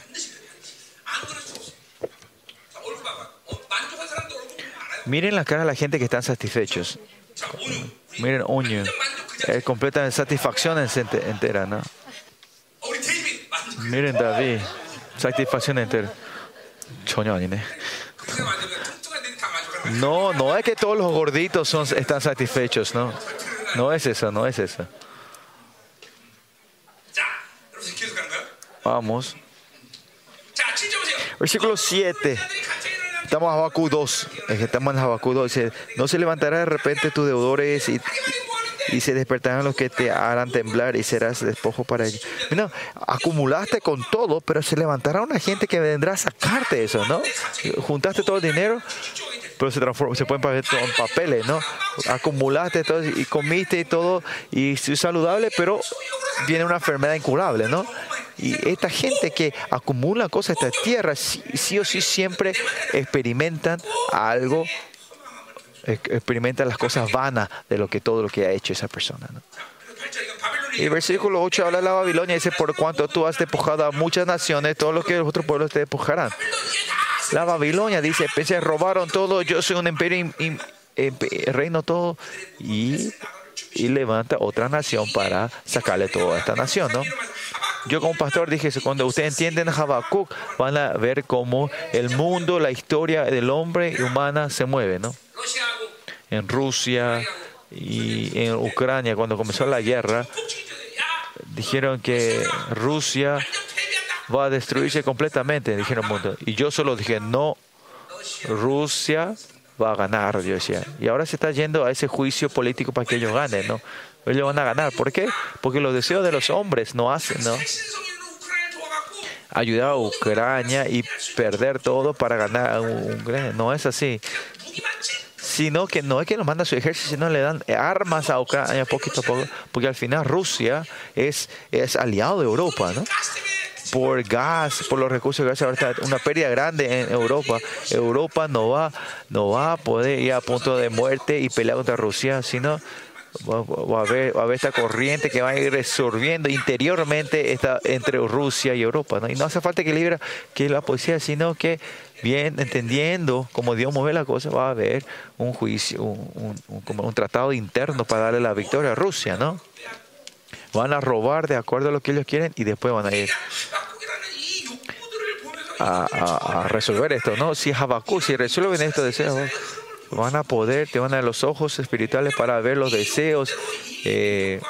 Miren las caras de la gente que están satisfechos. Miren, Oño. Es completa satisfacción entera, ¿no? Miren, David. Satisfacción entera. Choño, no, no es que todos los gorditos son, están satisfechos, no. No es eso, no es eso. Vamos. Versículo 7. Estamos a Habacuc 2. Estamos en Habacuc 2. Dice, no se levantará de repente tus deudores y, se despertarán los que te harán temblar y serás despojo para ellos. No, acumulaste con todo, pero se levantará una gente que vendrá a sacarte eso, ¿no? Juntaste todo el dinero, pero se, transforma, se pueden pagar en papeles, ¿no? Acumulaste todo y comiste y todo y es saludable, pero viene una enfermedad incurable, ¿no? Y esta gente que acumula cosas esta tierra, sí, sí, o sí siempre experimentan algo, experimentan las cosas vanas de lo que todo lo que ha hecho esa persona. Y el versículo 8 habla de la Babilonia, dice, por cuanto tú has despojado a muchas naciones, todo lo que los otros pueblos te despojarán. La Babilonia dice, pues se robaron todo, yo soy un imperio, reino todo, y, levanta otra nación para sacarle todo a esta nación, ¿no? Yo como pastor dije eso, cuando ustedes entienden Habacuc, van a ver cómo el mundo, la historia del hombre y humana se mueve, ¿no? En Rusia y en Ucrania, cuando comenzó la guerra, dijeron que Rusia va a destruirse completamente, dijeron el mundo. Y yo solo dije, no, Rusia va a ganar, yo decía. Y ahora se está yendo a ese juicio político para que ellos ganen, ¿no? Pues ellos van a ganar. ¿Por qué? Porque los deseos de los hombres no hacen, ¿no? Ayudar a Ucrania y perder todo para ganar a Ucrania. No es así. Sino que no es que nos manda su ejército, sino le dan armas a Ucrania poquito a poco. Porque al final Rusia es, es aliado de Europa, ¿no? por gas, por los recursos de gas, una pérdida grande en Europa. Europa no va, no va a poder ir a punto de muerte y pelear contra Rusia, sino va, a haber, va a haber esta corriente que va a ir resolviendo interiormente esta, entre Rusia y Europa. ¿no? Y no hace falta que libra que la poesía sino que bien entendiendo cómo Dios mueve la cosa, va a haber un juicio, un, un, un, un tratado interno para darle la victoria a Rusia, ¿no? Van a robar de acuerdo a lo que ellos quieren y después van a ir a, resolver esto, ¿no? Si Habacuc, si resuelven esto, de van a poder, te van a los ojos espirituales para ver los deseos, eh,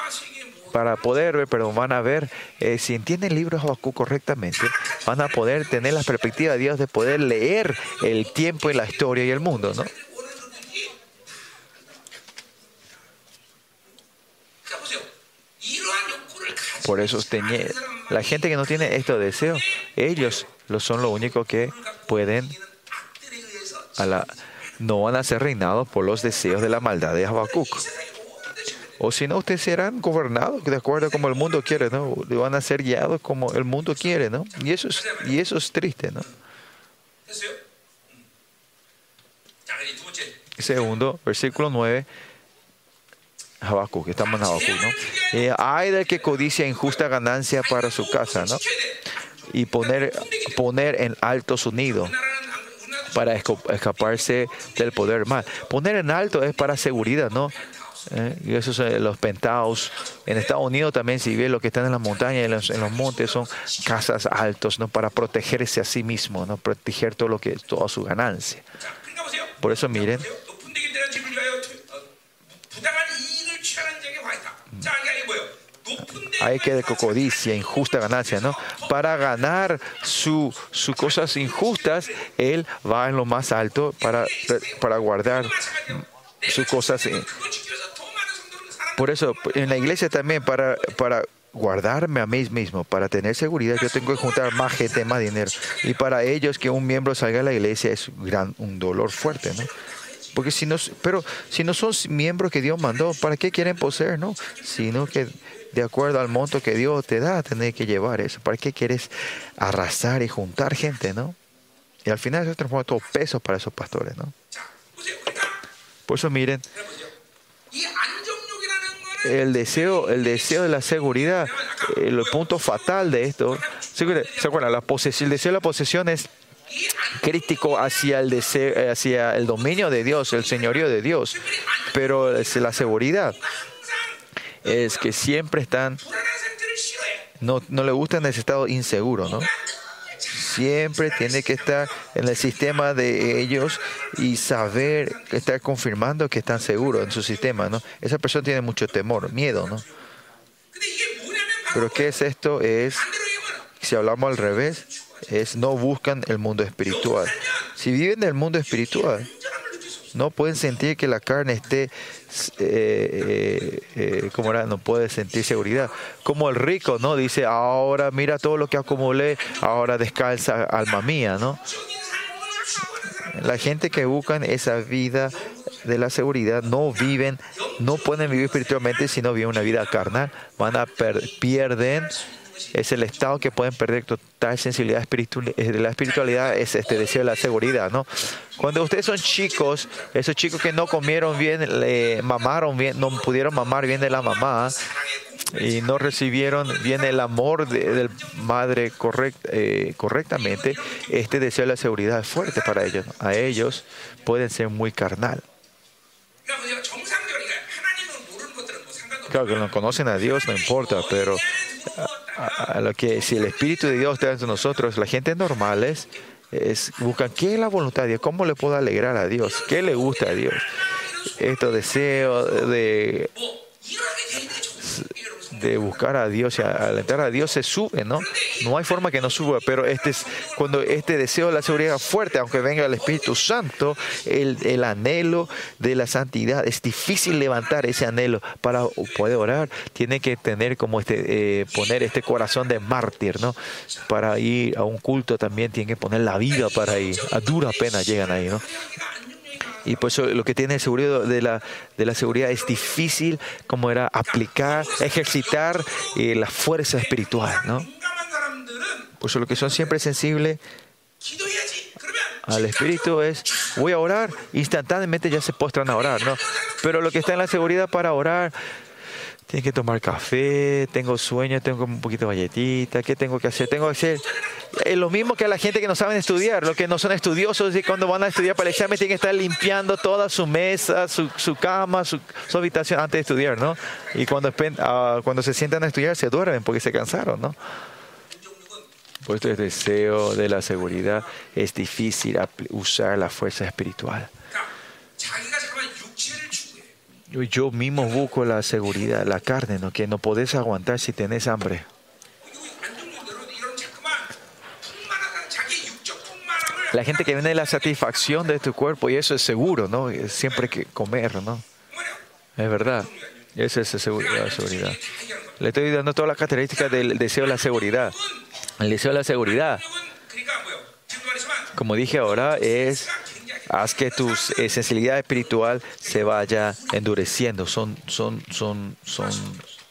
para poder ver, perdón, van a ver, eh, si entienden el libro de Habacuc correctamente, van a poder tener la perspectiva de Dios de poder leer el tiempo y la historia y el mundo, ¿no? Por eso la gente que no tiene estos deseos, ellos son lo único que pueden a la, no van a ser reinados por los deseos de la maldad de Habacuc. O si no, ustedes serán gobernados de acuerdo a como el mundo quiere, ¿no? Van a ser guiados como el mundo quiere, ¿no? Y eso es, y eso es triste, ¿no? Segundo, versículo 9. Habacuc, estamos en Habacuc, ¿no? Eh, hay del que codicia injusta ganancia para su casa, ¿no? Y poner, poner en alto su nido para escaparse del poder mal. Poner en alto es para seguridad, ¿no? Eh, y esos eh, los pentaos. En Estados Unidos también, si ves lo que están en las montañas, en los, en los, montes, son casas altos, ¿no? Para protegerse a sí mismo, ¿no? Proteger todo lo que, toda su ganancia. Por eso, miren, hay que de codicia, injusta ganancia, ¿no? Para ganar sus su cosas injustas, él va en lo más alto para, para guardar sus cosas. Por eso, en la iglesia también, para, para guardarme a mí mismo, para tener seguridad, yo tengo que juntar más gente, más dinero. Y para ellos que un miembro salga de la iglesia es gran, un dolor fuerte, ¿no? Porque si no, pero si no son miembros que Dios mandó, ¿para qué quieren poseer, no? Sino que de acuerdo al monto que Dios te da, tenés que llevar eso. ¿Para qué quieres arrasar y juntar gente, no? Y al final eso transforma todo peso para esos pastores, ¿no? Por eso miren, el deseo, el deseo de la seguridad, el punto fatal de esto, ¿se acuerdan? La posesión, el deseo de la posesión es crítico hacia el deseo, eh, hacia el dominio de Dios, el señorío de Dios, pero es la seguridad es que siempre están, no, no le gustan ese estado inseguro, ¿no? Siempre tiene que estar en el sistema de ellos y saber, estar confirmando que están seguros en su sistema, ¿no? Esa persona tiene mucho temor, miedo, ¿no? Pero ¿qué es esto? Es, si hablamos al revés, es no buscan el mundo espiritual. Si viven del mundo espiritual, no pueden sentir que la carne esté, eh, eh, eh, como era, no puede sentir seguridad. Como el rico, ¿no? Dice, ahora mira todo lo que acumulé, ahora descalza alma mía, ¿no? La gente que buscan esa vida de la seguridad no viven, no pueden vivir espiritualmente si no viven una vida carnal. Van a per pierden es el estado que pueden perder total sensibilidad espiritual, eh, la espiritualidad, es este deseo de la seguridad, ¿no? Cuando ustedes son chicos, esos chicos que no comieron bien, le mamaron bien, no pudieron mamar bien de la mamá y no recibieron bien el amor de, del madre correct- eh, correctamente, este deseo de la seguridad es fuerte para ellos. A ellos pueden ser muy carnal. Claro que no conocen a Dios, no importa, pero a, lo que si el Espíritu de Dios está entre nosotros, la gente normal es, es buscan qué es la voluntad de Dios, cómo le puedo alegrar a Dios, qué le gusta a Dios. Estos deseos de, de buscar a Dios y a- alentar a Dios se sube, ¿no? No hay forma que no suba, pero este es, cuando este deseo de la seguridad fuerte, aunque venga el Espíritu Santo, el, el anhelo de la santidad, es difícil levantar ese anhelo para poder orar, tiene que tener como este, eh, poner este corazón de mártir, ¿no? Para ir a un culto también tiene que poner la vida para ir, a dura pena llegan ahí, ¿no? Y por eso lo que tiene seguridad de la, de la seguridad es difícil, como era aplicar, ejercitar eh, la fuerza espiritual, ¿no? Por eso lo que son siempre sensibles al espíritu es, voy a orar, instantáneamente ya se postran a orar, ¿no? Pero lo que está en la seguridad para orar tiene que tomar café, tengo sueño, tengo un poquito de galletita, ¿qué tengo que hacer? Tengo que hacer es lo mismo que a la gente que no saben estudiar, los que no son estudiosos y cuando van a estudiar para el examen tienen que estar limpiando toda su mesa, su, su cama, su, su habitación antes de estudiar, ¿no? Y cuando, ah, cuando se sientan a estudiar se duermen porque se cansaron, ¿no? Por esto el deseo de la seguridad es difícil usar la fuerza espiritual. Yo mismo busco la seguridad, la carne, ¿no? que no podés aguantar si tenés hambre. La gente que viene de la satisfacción de tu cuerpo, y eso es seguro, ¿no? Siempre hay que comer, ¿no? Es verdad. Esa es la seguridad. Le estoy dando todas las características del deseo de la seguridad. El deseo de la seguridad, como dije ahora, es Haz que tu sensibilidad espiritual se vaya endureciendo. Son, son, son, son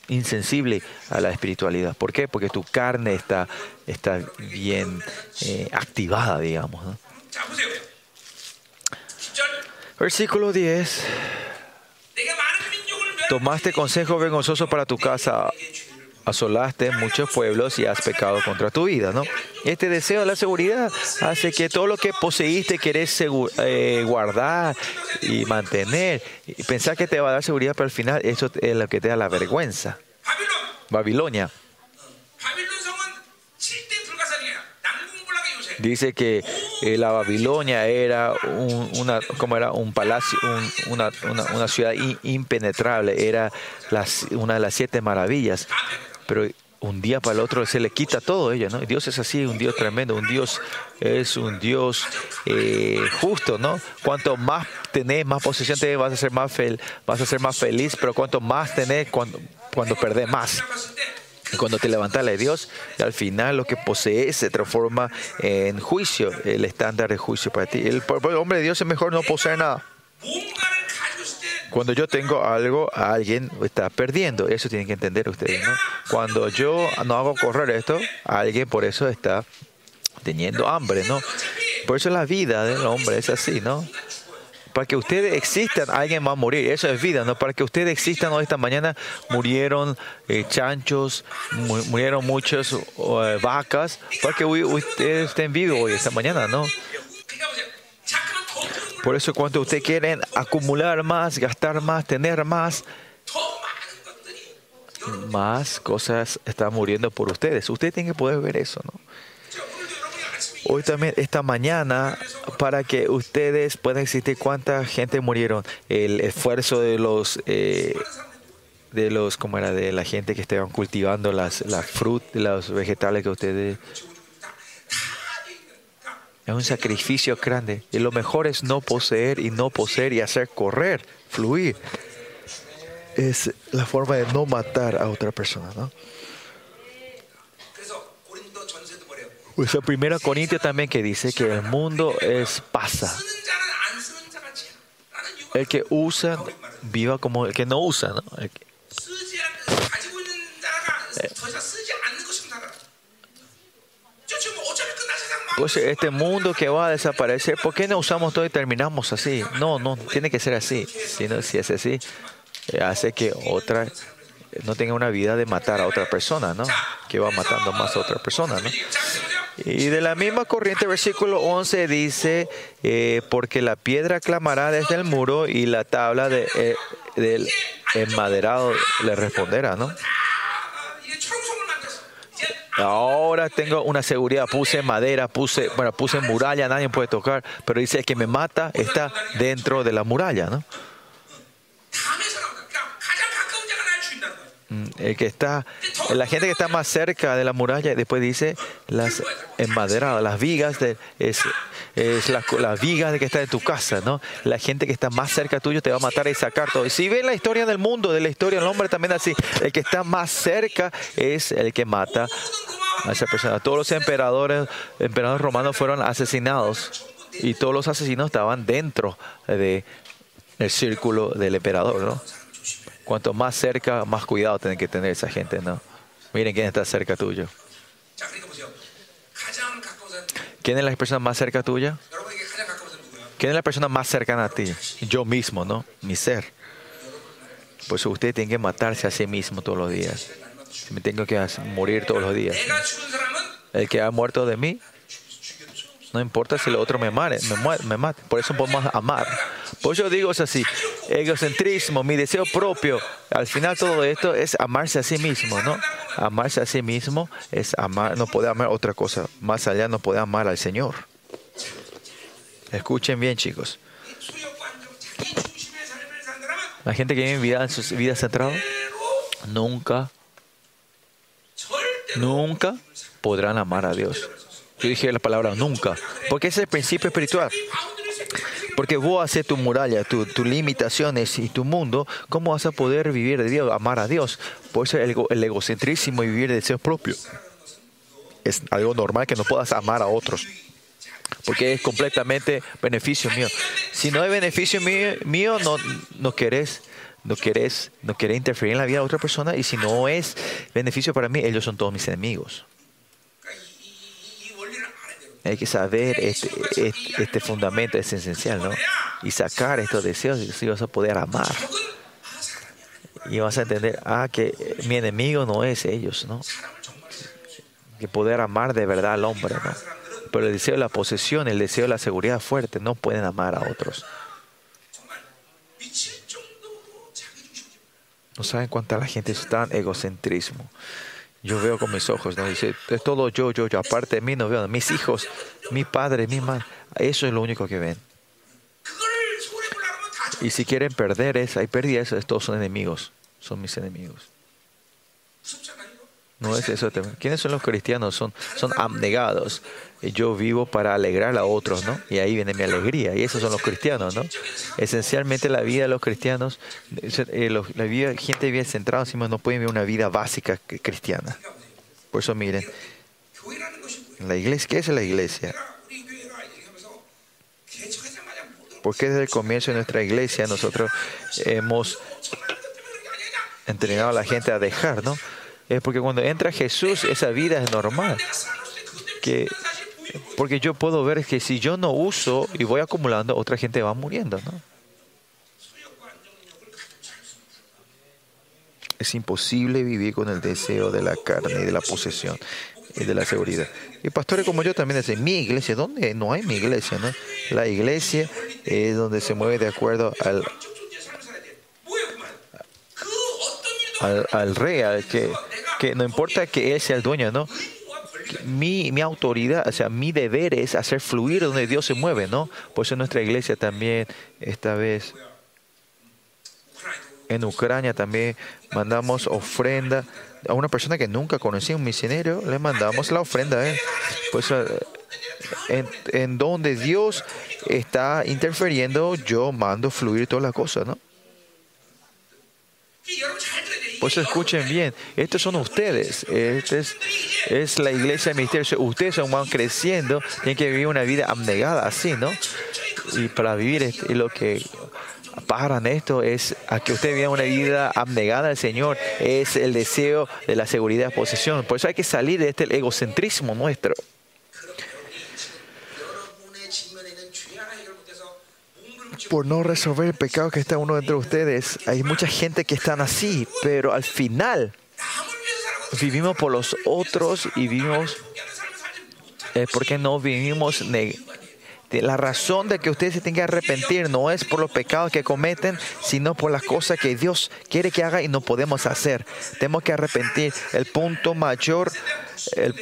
insensible a la espiritualidad. ¿Por qué? Porque tu carne está, está bien eh, activada, digamos. Versículo 10. Tomaste consejo vergonzoso para tu casa asolaste muchos pueblos y has pecado contra tu vida, ¿no? Este deseo de la seguridad hace que todo lo que poseíste querés eh, guardar y mantener y pensar que te va a dar seguridad, pero al final eso es lo que te da la vergüenza. Babilonia. Dice que eh, la Babilonia era un, una, como era un palacio, una, ciudad impenetrable, era una de las siete maravillas pero un día para el otro se le quita todo ella, ¿no? Dios es así, un Dios tremendo, un Dios es un Dios eh, justo, ¿no? Cuanto más tenés, más posesión tenés, vas a ser más, fel vas a ser más feliz, pero cuanto más tenés, cuando, cuando perdés más. Cuando te levantas de Dios, al final lo que posees se transforma en juicio, el estándar de juicio para ti. El hombre de Dios es mejor no poseer nada. Cuando yo tengo algo, alguien está perdiendo. Eso tienen que entender ustedes, ¿no? Cuando yo no hago correr esto, alguien por eso está teniendo hambre, ¿no? Por eso la vida del hombre es así, ¿no? Para que ustedes existan, alguien va a morir. Eso es vida, ¿no? Para que ustedes existan hoy esta mañana murieron eh, chanchos, mu- murieron muchas eh, vacas, para que ustedes estén vivos hoy esta mañana, ¿no? Por eso cuando ustedes quieren acumular más, gastar más, tener más, más cosas están muriendo por ustedes. Ustedes tienen que poder ver eso, ¿no? Hoy también, esta mañana, para que ustedes puedan existir cuánta gente murieron. El esfuerzo de los... Eh, de los como era de la gente que estaban cultivando las, las frutas, los vegetales que ustedes es un sacrificio grande. Y lo mejor es no poseer y no poseer y hacer correr, fluir. Es la forma de no matar a otra persona, ¿no? Pues o sea, primera Corintio también que dice que el mundo es pasa. El que usa, viva como el que no usa, ¿no? Este mundo que va a desaparecer, ¿por qué no usamos todo y terminamos así? No, no, tiene que ser así. Si, no, si es así, eh, hace que otra eh, no tenga una vida de matar a otra persona, ¿no? Que va matando más a otra persona, ¿no? Y de la misma corriente, versículo 11 dice, eh, porque la piedra clamará desde el muro y la tabla de, eh, del enmaderado le responderá, ¿no? Ahora tengo una seguridad. Puse madera, puse, bueno, puse muralla, nadie puede tocar. Pero dice que me mata está dentro de la muralla, ¿no? Mm, el que está, la gente que está más cerca de la muralla, después dice las enmaderadas, las vigas de, es es la, la viga que está en tu casa, ¿no? La gente que está más cerca tuyo te va a matar y sacar todo. Si ven la historia del mundo, de la historia del hombre también así, el que está más cerca es el que mata a esa persona. Todos los emperadores, emperadores romanos fueron asesinados y todos los asesinos estaban dentro de círculo del emperador, ¿no? Cuanto más cerca, más cuidado tienen que tener esa gente, ¿no? Miren quién está cerca tuyo. ¿Quién es la persona más cerca tuya? ¿Quién es la persona más cercana a ti? Yo mismo, ¿no? Mi ser. Por eso ustedes tienen que matarse a sí mismo todos los días. Me tengo que morir todos los días. El que ha muerto de mí no importa si el otro me mate, me, mate. Por eso podemos amar. Por eso digo es así, egocentrismo, mi deseo propio. Al final todo esto es amarse a sí mismo, ¿no? Amarse a sí mismo es amar, no puede amar otra cosa. Más allá no puede amar al Señor. Escuchen bien, chicos. La gente que vive en sus vidas centradas nunca, nunca podrán amar a Dios. Yo dije la palabra nunca, porque ese es el principio espiritual. Porque vos haces tu muralla, tus limitaciones y tu mundo, ¿cómo vas a poder vivir de Dios, amar a Dios? Por ser el, el egocentrismo y vivir de ser propio. Es algo normal que no puedas amar a otros porque es completamente beneficio mío. Si no hay beneficio mío, no, no querés, no querés, no querés interferir en la vida de otra persona y si no es beneficio para mí, ellos son todos mis enemigos. Hay que saber este, este, fundamento, es esencial, ¿no? Y sacar estos deseos y vas a poder amar. Y vas a entender, ah, que mi enemigo no es ellos, ¿no? Que poder amar de verdad al hombre, ¿no? Pero el deseo de la posesión, el deseo de la seguridad fuerte, no pueden amar a otros. No saben cuánta la gente está en egocentrismo. Yo veo con mis ojos, ¿no? Dice, es todo yo, yo, yo. Aparte de mí no veo Mis hijos, mi padre, mi madre. Eso es lo único que ven. Y si quieren perder esa, hay pérdidas, estos son enemigos. Son mis enemigos. No es eso. ¿Quiénes son los cristianos? Son, son abnegados yo vivo para alegrar a otros, ¿no? Y ahí viene mi alegría. Y esos son los cristianos, ¿no? Esencialmente la vida de los cristianos, eh, los, la gente vive centrada, encima no pueden vivir una vida básica cristiana. Por eso miren, la iglesia, ¿qué es la iglesia? Porque desde el comienzo de nuestra iglesia nosotros hemos entrenado a la gente a dejar, ¿no? Es porque cuando entra Jesús, esa vida es normal. Que porque yo puedo ver que si yo no uso y voy acumulando, otra gente va muriendo. ¿no? Es imposible vivir con el deseo de la carne y de la posesión y de la seguridad. Y pastores como yo también dicen, mi iglesia, ¿dónde? No hay mi iglesia, ¿no? La iglesia es donde se mueve de acuerdo al, al, rey, al que, que no importa que él sea el dueño, ¿no? mi, mi autoridad, o sea, mi deber es hacer fluir donde Dios se mueve, ¿no? Por eso nuestra iglesia también, esta vez, en Ucrania también mandamos ofrenda a una persona que nunca conocía, un misionero, le mandamos la ofrenda. ¿eh? Pues eh, en, en, donde Dios está interfiriendo, yo mando fluir todas las cosas, ¿no? Por eso escuchen bien, estos son ustedes, esta es, es la iglesia del ustedes son van creciendo, tienen que vivir una vida abnegada así, ¿no? Y para vivir este, lo que paran esto es a que ustedes viva una vida abnegada al Señor, es el deseo de la seguridad de posesión. Por eso hay que salir de este egocentrismo nuestro. por no resolver el pecado que está uno entre ustedes. Hay mucha gente que están así, pero al final vivimos por los otros y vivimos eh, porque no vivimos la razón de que ustedes se tengan que arrepentir no es por los pecados que cometen, sino por las cosas que Dios quiere que haga y no podemos hacer. Tenemos que arrepentir. El punto mayor, el,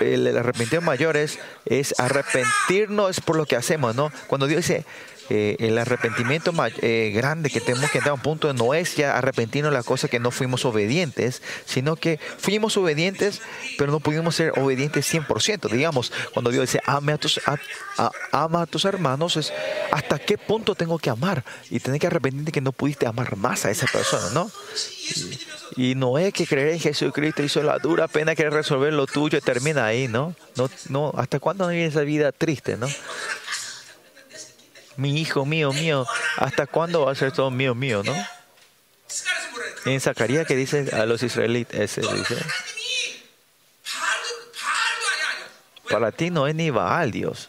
el arrepentimiento mayor es, es arrepentirnos por lo que hacemos, ¿no? Cuando Dios dice, eh, el arrepentimiento ma- eh, grande que tenemos que entrar a un punto no es ya arrepentirnos de las cosas que no fuimos obedientes, sino que fuimos obedientes, pero no pudimos ser obedientes 100%. Digamos, cuando Dios dice, Ame a tus, a- ama a tus hermanos, es hasta qué punto tengo que amar y tener que arrepentirte que no pudiste amar más a esa persona, ¿no? Y no es que creer en Jesucristo hizo la dura pena que resolver lo tuyo y termina ahí, ¿no? No, no ¿Hasta cuándo vive esa vida triste, no? mi hijo mío, mío, ¿hasta cuándo va a ser todo mío, mío, no? En Zacarías que dice a los israelitas, dice, para ti no es ni Baal, Dios.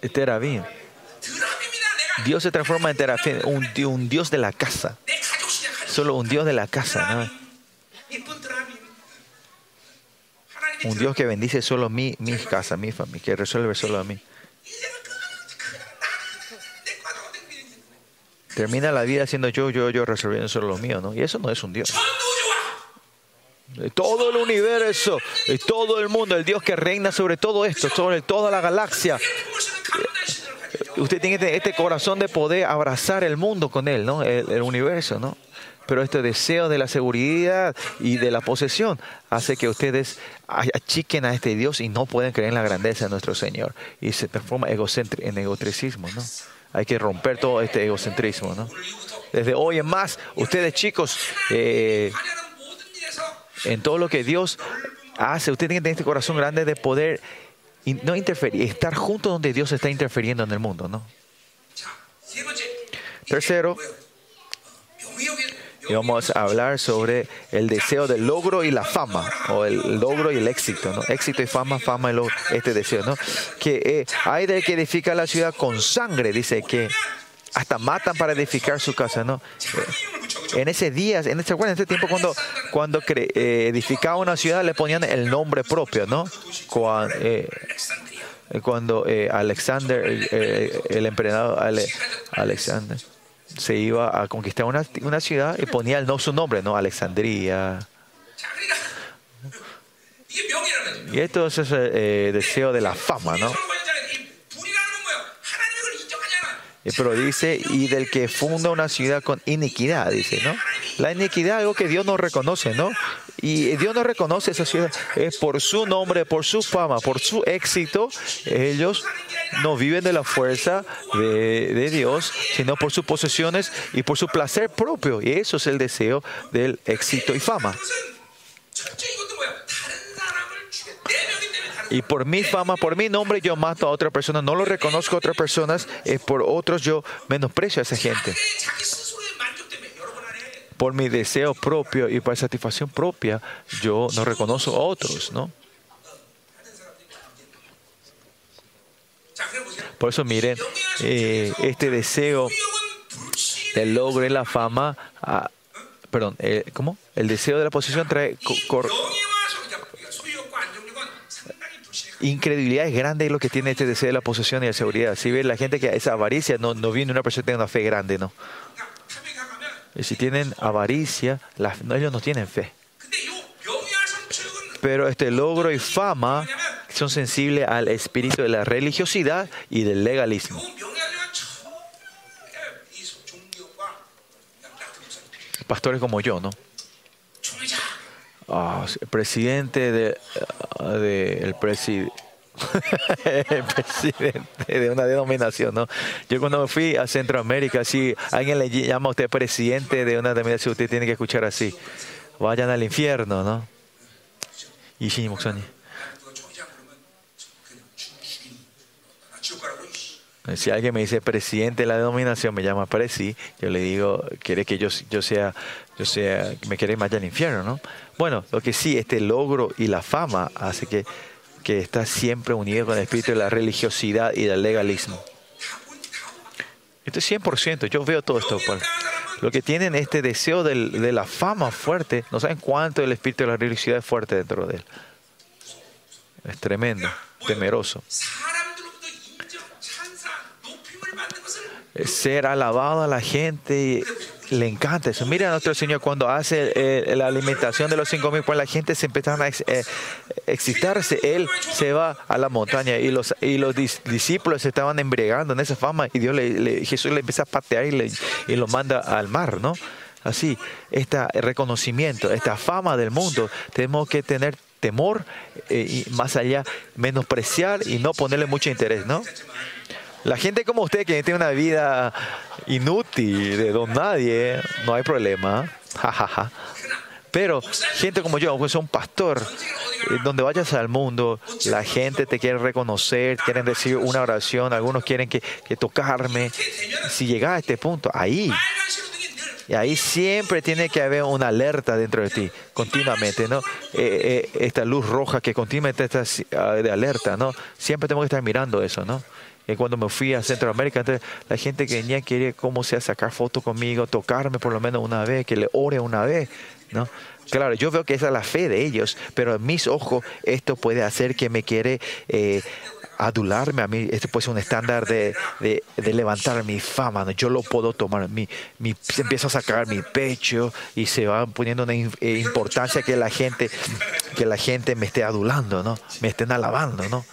Este Terabín. Dios se transforma en Terafín, un, Dios de la casa. Solo un Dios de la casa. ¿no? Un Dios que bendice solo mi, mi casa, mi familia, que resuelve solo a mí. Termina la vida siendo yo, yo, yo, resolviendo solo lo mío, ¿no? Y eso no es un Dios. Todo el universo, todo el mundo, el Dios que reina sobre todo esto, sobre toda la galaxia. Usted tiene este, este corazón de poder abrazar el mundo con él, ¿no? El, universo, ¿no? Pero este deseo de la seguridad y de la posesión hace que ustedes achiquen a este Dios y no pueden creer en la grandeza de nuestro Señor. Y se transforma en egocentricismo, ¿no? Hay que romper todo este egocentrismo. ¿no? Desde hoy en más, ustedes chicos, eh, en todo lo que Dios hace, ustedes tienen que tener este corazón grande de poder no interferir, estar junto donde Dios está interfiriendo en el mundo. ¿no? Tercero, y vamos a hablar sobre el deseo del logro y la fama, o el logro y el éxito, ¿no? Éxito y fama, fama y logro, este deseo, ¿no? Que eh, hay del que edifica la ciudad con sangre, dice que hasta matan para edificar su casa, ¿no? Eh, en ese día, en ese, bueno, en ese tiempo cuando, cuando cre, eh, edificaba una ciudad le ponían el nombre propio, ¿no? Cuando, cuando Alexander, el emperador Alexander se iba a conquistar una, una ciudad y ponía no su nombre, ¿no? Alexandría. Y esto es el eh, eh, deseo de la fama, ¿no? Eh, pero dice, y del que funda una ciudad con iniquidad, dice, ¿no? La iniquidad es algo que Dios no reconoce, ¿no? Y Dios no reconoce esa ciudad. Es por su nombre, por su fama, por su éxito. Ellos no viven de la fuerza de, de Dios, sino por sus posesiones y por su placer propio. Y eso es el deseo del éxito y fama. Y por mi fama, por mi nombre yo mato a otra persona, no lo reconozco a otras personas, eh, por otros yo menosprecio a esa gente por mi deseo propio y por satisfacción propia, yo no reconozco a otros, ¿no? Por eso miren, eh, este deseo del logro y la fama, ah, perdón, eh, ¿cómo? El deseo de la posición trae incredibilidad es grande lo que tiene este deseo de la posesión y la seguridad. Si ¿Sí ve la gente que esa avaricia no, no viene una persona que tenga una fe grande, ¿no? si tienen avaricia, ellos no tienen fe. Pero este logro y fama son sensibles al espíritu de la religiosidad y del legalismo. Pastores como yo, ¿no? Ah, presidente de, ah, de el presidente presidente de una denominación, ¿no? Yo cuando me fui a Centroamérica, si alguien le llama a usted presidente de una denominación, usted tiene que escuchar así. Vayan al infierno, ¿no? Y Shinimoksoni. Si alguien me dice presidente de la denominación, me llama Presi, yo le digo, quiere que yo, yo sea, yo sea, me quiere ir más allá al infierno, ¿no? Bueno, lo que sí, este logro y la fama hace que que está siempre unido con el espíritu de la religiosidad y del legalismo. Esto es 100%, yo veo todo esto. Pues. Lo que tienen este deseo de la fama fuerte, no saben cuánto el espíritu de la religiosidad es fuerte dentro de él. Es tremendo, temeroso. Ser alabado a la gente le encanta eso. Mira a nuestro Señor cuando hace eh, la alimentación de los cinco mil, pues la gente se empiezan a eh, excitarse. Él se va a la montaña y los, y los dis- discípulos se estaban embriagando en esa fama y Dios le, Jesús le empieza a patear y, le, y lo manda al mar, ¿no? Así, este reconocimiento, esta fama del mundo, tenemos que tener temor y más allá, menospreciar y no ponerle mucho interés, ¿no? La gente como usted que tiene una vida inútil, de don nadie, no hay problema. Jajaja. Pero gente como yo, aunque soy un pastor, eh, donde vayas al mundo, la gente te quiere reconocer, quieren decir una oración, algunos quieren que, que tocarme. Si llegas a este punto, ahí, y ahí siempre tiene que haber una alerta dentro de ti, continuamente, ¿no? Eh, eh, esta luz roja que continuamente está ah, de alerta, ¿no? Siempre tenemos que estar mirando eso, ¿no? Y cuando me fui a Centroamérica, entonces, la gente que venía quería, como sea, sacar fotos conmigo, tocarme por lo menos una vez, que le ore una vez, ¿no? Claro, yo veo que esa es la fe de ellos, pero en mis ojos esto puede hacer que me quiere eh, adularme a mí. Este puede ser un estándar de, de- de levantar mi fama. ¿no? Yo lo puedo tomar. Mi, mi- se empieza a sacar mi pecho y se va poniendo una eh, importancia que la gente que la gente me esté adulando, ¿no? Me estén alabando, ¿no?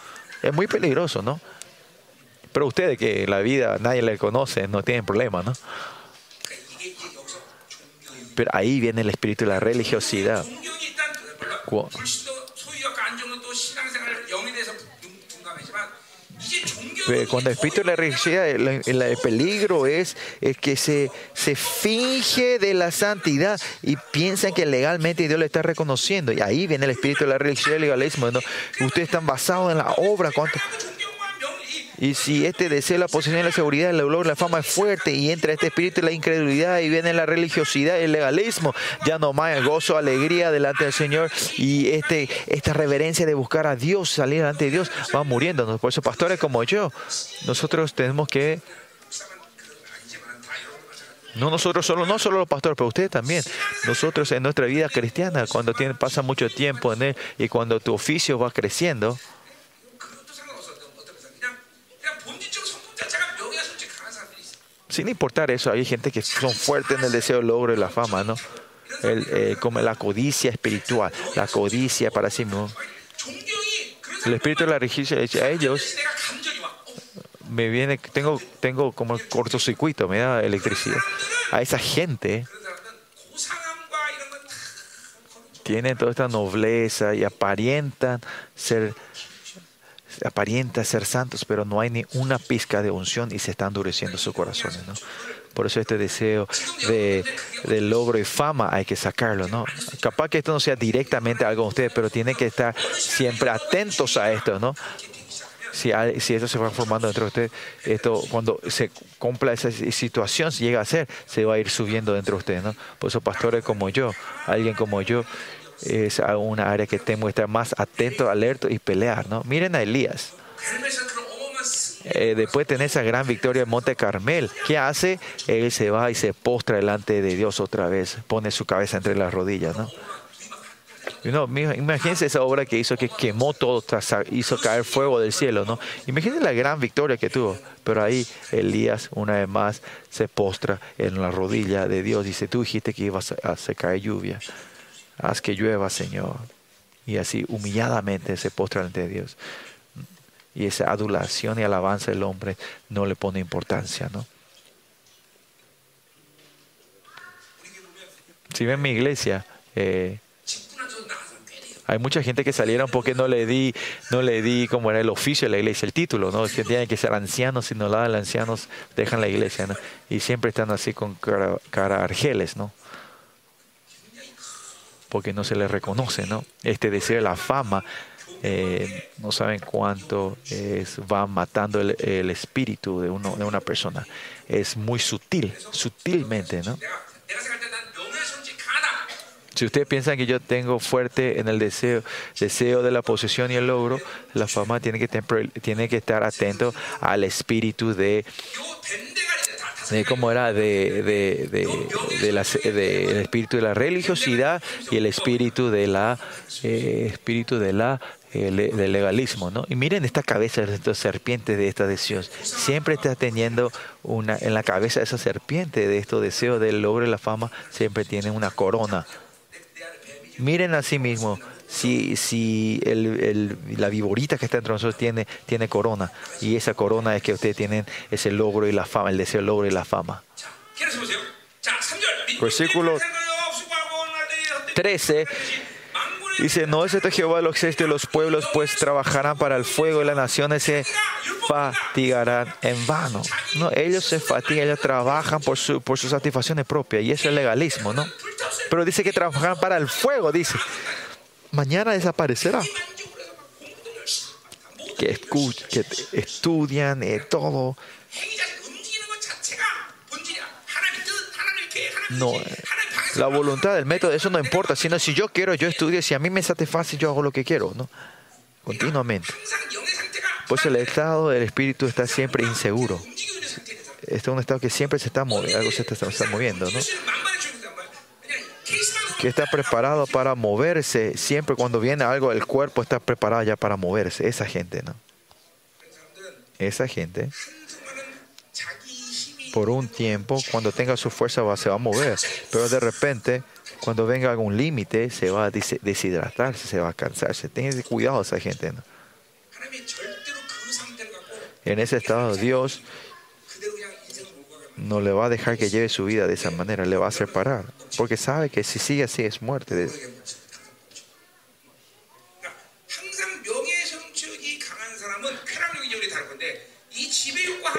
Es muy peligroso, ¿no? Pero ustedes que la vida nadie le conoce, no tienen problema, ¿no? Pero ahí viene el espíritu de la religiosidad. Cuando el espíritu de la religiosidad, el, el, el peligro es, es que se, se, finge de la santidad y piensan que legalmente Dios le está reconociendo. Y ahí viene el espíritu de la religiosidad y el legalismo. ¿no? Ustedes están basados en la obra. ¿cuánto? Y si este deseo, la posesión y la seguridad, el logro, la fama es fuerte y entra este espíritu de la incredulidad y viene la religiosidad, el legalismo, ya no más gozo, alegría delante del Señor y este, esta reverencia de buscar a Dios, salir delante de Dios, va muriéndonos. Por eso, pastores como yo, nosotros tenemos que no nosotros solo, no solo los pastores, pero ustedes también. Nosotros en nuestra vida cristiana, cuando tiene, pasa mucho tiempo en él y cuando tu oficio va creciendo, Sin importar eso, hay gente que son fuertes en el deseo del logro y la fama, ¿no? Eh, como la codicia espiritual, la codicia para sí mismo. El espíritu de la religión a ellos, me viene, tengo, tengo como cortocircuito, me da electricidad. A esa gente tienen toda esta nobleza y aparentan ser aparenta ser santos, pero no hay ni una pizca de unción y se está endureciendo sus corazones, ¿no? Por eso este deseo de, de logro y fama hay que sacarlo, ¿no? Capaz que esto no sea directamente algo con ustedes, pero tienen que estar siempre atentos a esto, ¿no? Si, hay- si esto se va formando dentro de ustedes, esto cuando se cumpla esa situación, si llega a ser, se va a ir subiendo dentro de ustedes, ¿no? Por eso pastores como yo, alguien como yo, es una área que tenemos que estar más atentos, alertos y pelear. ¿no? Miren a Elías. Eh, después de tener esa gran victoria en Monte Carmel, ¿qué hace? Él se va y se postra delante de Dios otra vez, pone su cabeza entre las rodillas. ¿no? No, imagínense esa obra que hizo, que quemó todo, hizo caer fuego del cielo, ¿no? Imagínense la gran victoria que tuvo. Pero ahí Elías, una vez más, se postra en la rodilla de Dios. Dice, tú dijiste que ibas a, a caer lluvia haz que llueva, Señor. Y así humilladamente se postra ante Dios. Y esa adulación y alabanza del hombre no le pone importancia, ¿no? Si ven mi iglesia, eh, hay mucha gente que salieron porque no le di, no le di como era el oficio de la iglesia, el título, ¿no? Es que tienen que ser ancianos, si no la dan ancianos, dejan la iglesia, ¿no? Y siempre están así con cara, cara argeles, ¿no? porque no se les reconoce, ¿no? Este deseo de la fama, eh, no saben cuánto eh, es, va matando el, espíritu de, uno, de una persona. Es muy sutil, sutilmente, ¿no? Si ustedes piensan que yo tengo fuerte en el deseo, deseo de la posesión y el logro, la fama tiene que, tiene que estar atento al espíritu de eh, como era de, de, de, de el espíritu de la religiosidad y el espíritu de la eh, espíritu de la eh, del legalismo, ¿no? Y miren esta cabeza de estos serpientes de estos deseos. Siempre está teniendo una en la cabeza esa serpiente de estos deseos del logro y la fama. Siempre tiene una corona. Miren a sí mismo si, si el, la viborita que está entre nosotros tiene, tiene corona. Y esa corona es que ustedes tienen ese logro y la fama, el deseo del logro y la fama. Versículo 13. Dice, no es este Jehová los exércitos de los pueblos, pues trabajarán para el fuego y las naciones se fatigarán en vano. No, ellos se fatigan, ellos trabajan por, su, por sus satisfacciones propias y eso es legalismo, ¿no? Pero dice que trabajarán para el fuego, dice mañana desaparecerá. Que, que estudian eh, todo. No, eh, la voluntad del método, eso no importa, sino si yo quiero, yo estudio, si a mí me satisface, yo hago lo que quiero, ¿no? Continuamente. Pues el estado del espíritu está siempre inseguro. Este es un estado que siempre se está moviendo, algo se está, se está moviendo, ¿no? está preparado para moverse. Siempre cuando viene algo, el cuerpo está preparado ya para moverse. Esa gente, ¿no? Esa gente, por un tiempo, cuando tenga su fuerza, va, se va a mover. Pero de repente, cuando venga algún límite, se va a deshidratarse, se va a cansarse. Tengan cuidado esa gente, ¿no? En ese estado, Dios no le va a dejar que lleve su vida de esa manera, le va a separar, porque sabe que si sigue así es muerte.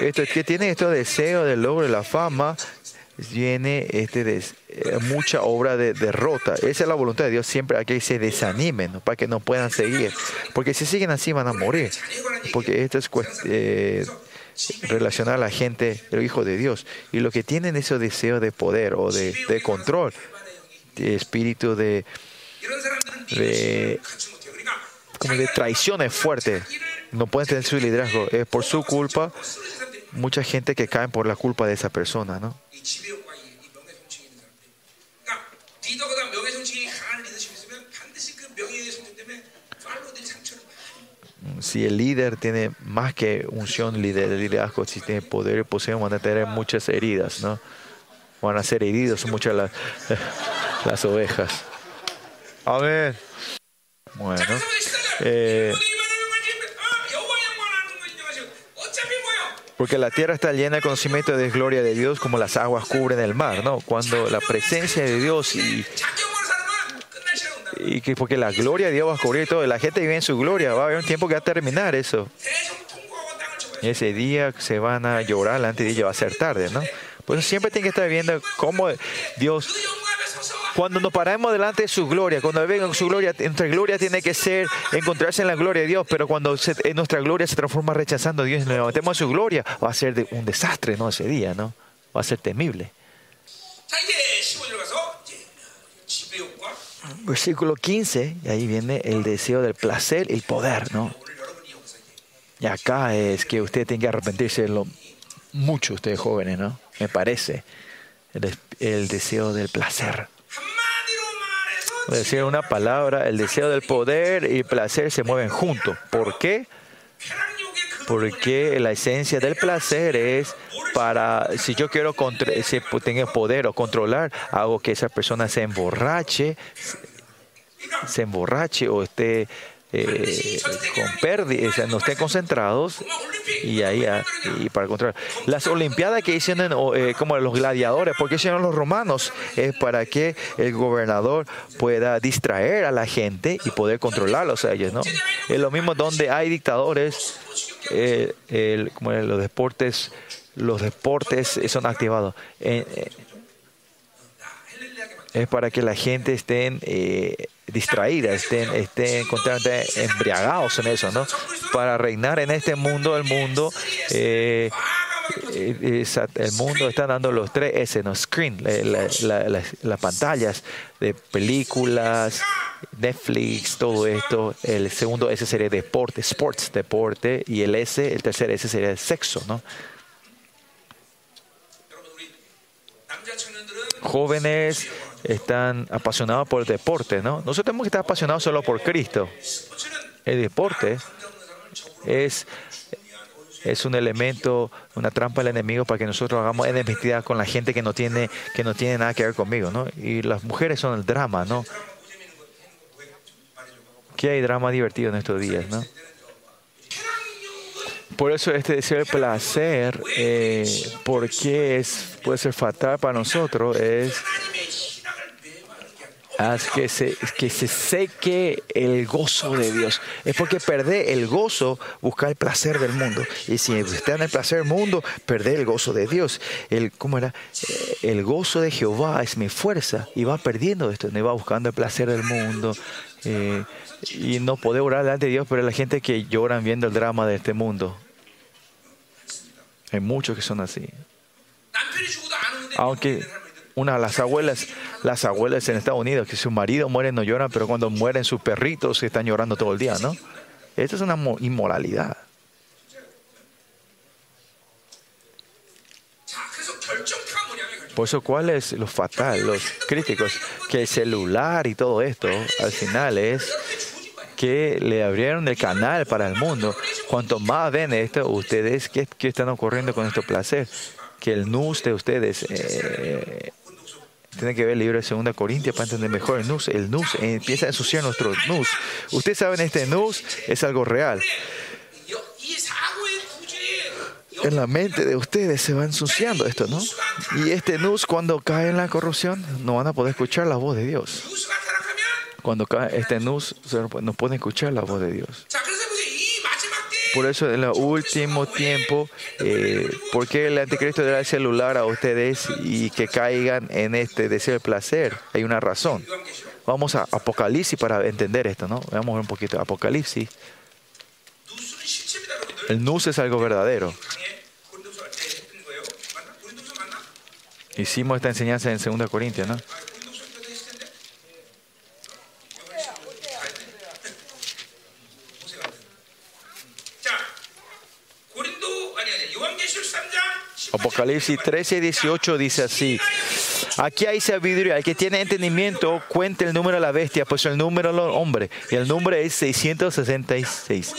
Esto, que tiene estos deseos del logro y la fama, viene este des, eh, mucha obra de derrota. Esa es la voluntad de Dios, siempre a que se desanimen, ¿no? para que no puedan seguir. Porque si siguen así van a morir. Porque esto es eh, relacionar a la gente, el Hijo de Dios. Y los que tienen ese deseo de poder o de, de control, de espíritu de, de, como de traición es fuerte, no pueden tener su liderazgo. Es por su culpa, mucha gente que caen por la culpa de esa persona, ¿no? si el líder tiene más que unción, líder, liderazgo, si tiene poder y posesión, van a tener muchas heridas, ¿no? Van a ser heridos muchas las, las ovejas. A ver. Bueno. Eh, porque la tierra está llena de conocimiento de gloria de Dios como las aguas cubren el mar, ¿no? Cuando la presencia de Dios y y que porque la gloria de Dios va a cubrir todo. La gente vive en su gloria. Va a haber un tiempo que va a terminar eso. Y ese día se van a llorar delante de ella. Va a ser tarde, ¿no? Por eso siempre tienen que estar viendo cómo Dios cuando nos paramos delante de su gloria, cuando venga su gloria, nuestra gloria tiene que ser encontrarse en la gloria de Dios, pero cuando se, en nuestra gloria se transforma rechazando a Dios y nos levantemos a su gloria, va a ser de un desastre, ¿no? Ese día, ¿no? Va a ser temible versículo 15, y ahí viene el deseo del placer y el poder, ¿no? Y acá es que usted tiene que arrepentirse de lo mucho, ustedes jóvenes, ¿no? Me parece. El, el deseo del placer. Decir una palabra, el deseo del poder y placer se mueven juntos. ¿Por qué? porque la esencia del placer es para, si yo quiero si poder o controlar, hago que esa persona se emborrache, se emborrache o esté eh, con pérdidas, no estén concentrados y ahí ah, y para controlar las olimpiadas que hicieron eh, eh, como los gladiadores porque hicieron los romanos es para que el gobernador pueda distraer a la gente y poder controlarlos a ellos no es lo mismo donde hay dictadores como los deportes los deportes son activados. Es para que la gente esté distraídas, estén, estén continuamente embriagados en eso, ¿no? Para reinar en este mundo, el mundo, eh, eh, el mundo está dando los tres S, ¿no? Screen, las pantallas de películas, Netflix, todo esto. El segundo S sería deporte, sports, deporte. Y el S, el tercer S sería el sexo, ¿no? Jóvenes, están apasionados por el deporte, ¿no? Nosotros tenemos que estar apasionados solo por Cristo. El deporte es, es un elemento, una trampa del enemigo para que nosotros hagamos enemistad con la gente que no tiene, que no tiene nada que ver conmigo, ¿no? Y las mujeres son el drama, ¿no? Que hay drama divertido en estos días, ¿no? Por eso este deseo de placer, eh, porque es, puede ser fatal para nosotros, es Ah, Haz que se, que se seque el gozo de Dios. Es porque perder el gozo, buscar el placer del mundo. Y si está en el placer del mundo, perder el gozo de Dios. El, ¿Cómo era? Eh, el gozo de Jehová es mi fuerza. Y va perdiendo esto. No va buscando el placer del mundo. Eh, y no poder orar delante de Dios, pero la gente que lloran viendo el drama de este mundo. Hay muchos que son así. Aunque una de las abuelas, las abuelas en Estados Unidos, que su marido muere no lloran, pero cuando mueren sus perritos están llorando todo el día, ¿no? Esto es una inmoralidad. Por eso, ¿cuál es lo fatal? Los críticos, que el celular y todo esto, al final es que le abrieron el canal para el mundo. Cuanto más ven esto, ustedes, ¿qué, qué están ocurriendo con este placer? Que el nus de ustedes eh, tienen que ver el libro de 2 Corintia para entender mejor el nus. El nus empieza a ensuciar nuestro nus. Ustedes saben, este nus es algo real. En la mente de ustedes se va ensuciando esto, ¿no? Y este nus, cuando cae en la corrupción, no van a poder escuchar la voz de Dios. Cuando cae este nus, no pueden escuchar la voz de Dios. Por eso en el último tiempo, eh, porque el anticristo dará el celular a ustedes y que caigan en este deseo de placer? Hay una razón. Vamos a Apocalipsis para entender esto, ¿no? Vamos a ver un poquito. Apocalipsis. El nus es algo verdadero. Hicimos esta enseñanza en 2 Corintios, ¿no? Apocalipsis 13, 18 dice así. Aquí hay sabiduría. El que tiene entendimiento cuente el número de la bestia, pues el número del hombre. Y el número es 666.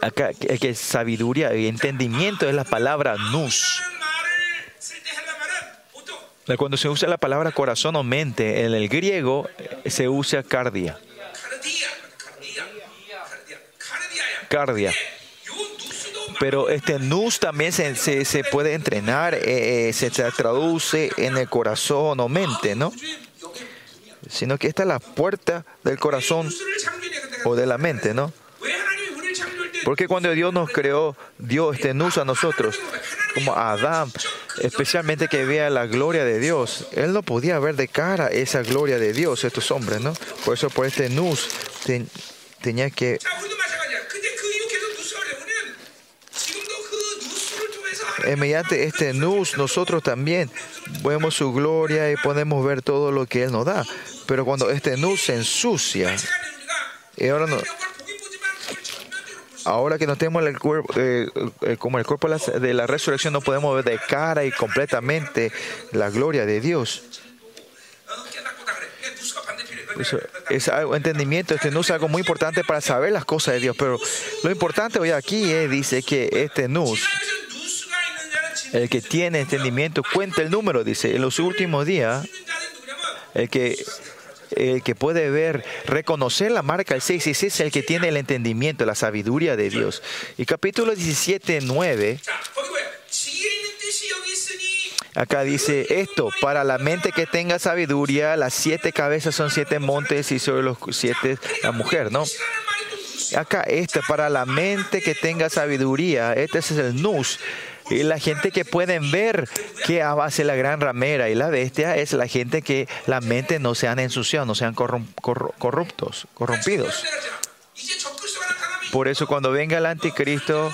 Acá, el que es sabiduría y entendimiento es la palabra nous. Cuando se usa la palabra corazón o mente, en el griego eh, se usa cardia. Cardia. Pero este nus también se, se, puede entrenar, eh, eh, se traduce en el corazón o mente, ¿no? Sino que esta es la puerta del corazón o de la mente, ¿no? Porque cuando Dios nos creó, Dios este nous a nosotros, como Adán, especialmente que vea la gloria de Dios. Él no podía ver de cara esa gloria de Dios, estos hombres, ¿no? Por eso por este nous ten, tenía que Eh, mediante este nous, nosotros también vemos su gloria y podemos ver todo lo que Él nos da. Pero cuando este nous se ensucia, y ahora no, ahora que nos tenemos el cuerpo, eh, eh como el cuerpo de la resurrección, no podemos ver de cara y completamente la gloria de Dios. Es algo, entendimiento, este nus es algo muy importante para saber las cosas de Dios, pero lo importante hoy aquí es, dice que este nus el que tiene entendimiento cuenta el número, dice. En los últimos días, el que, el que puede ver, reconocer la marca del 666 es el que tiene el entendimiento, la sabiduría de Dios. Y capítulo 17, 9. Acá dice esto, para la mente que tenga sabiduría, las siete cabezas son siete montes y sobre los siete la mujer, ¿no? Acá este, para la mente que tenga sabiduría, este es el nus. Y la gente que pueden ver que hace la gran ramera y la bestia es la gente que la mente no sean ensuciados, no sean corrum, corru, corruptos, corrompidos. Por eso cuando venga el anticristo,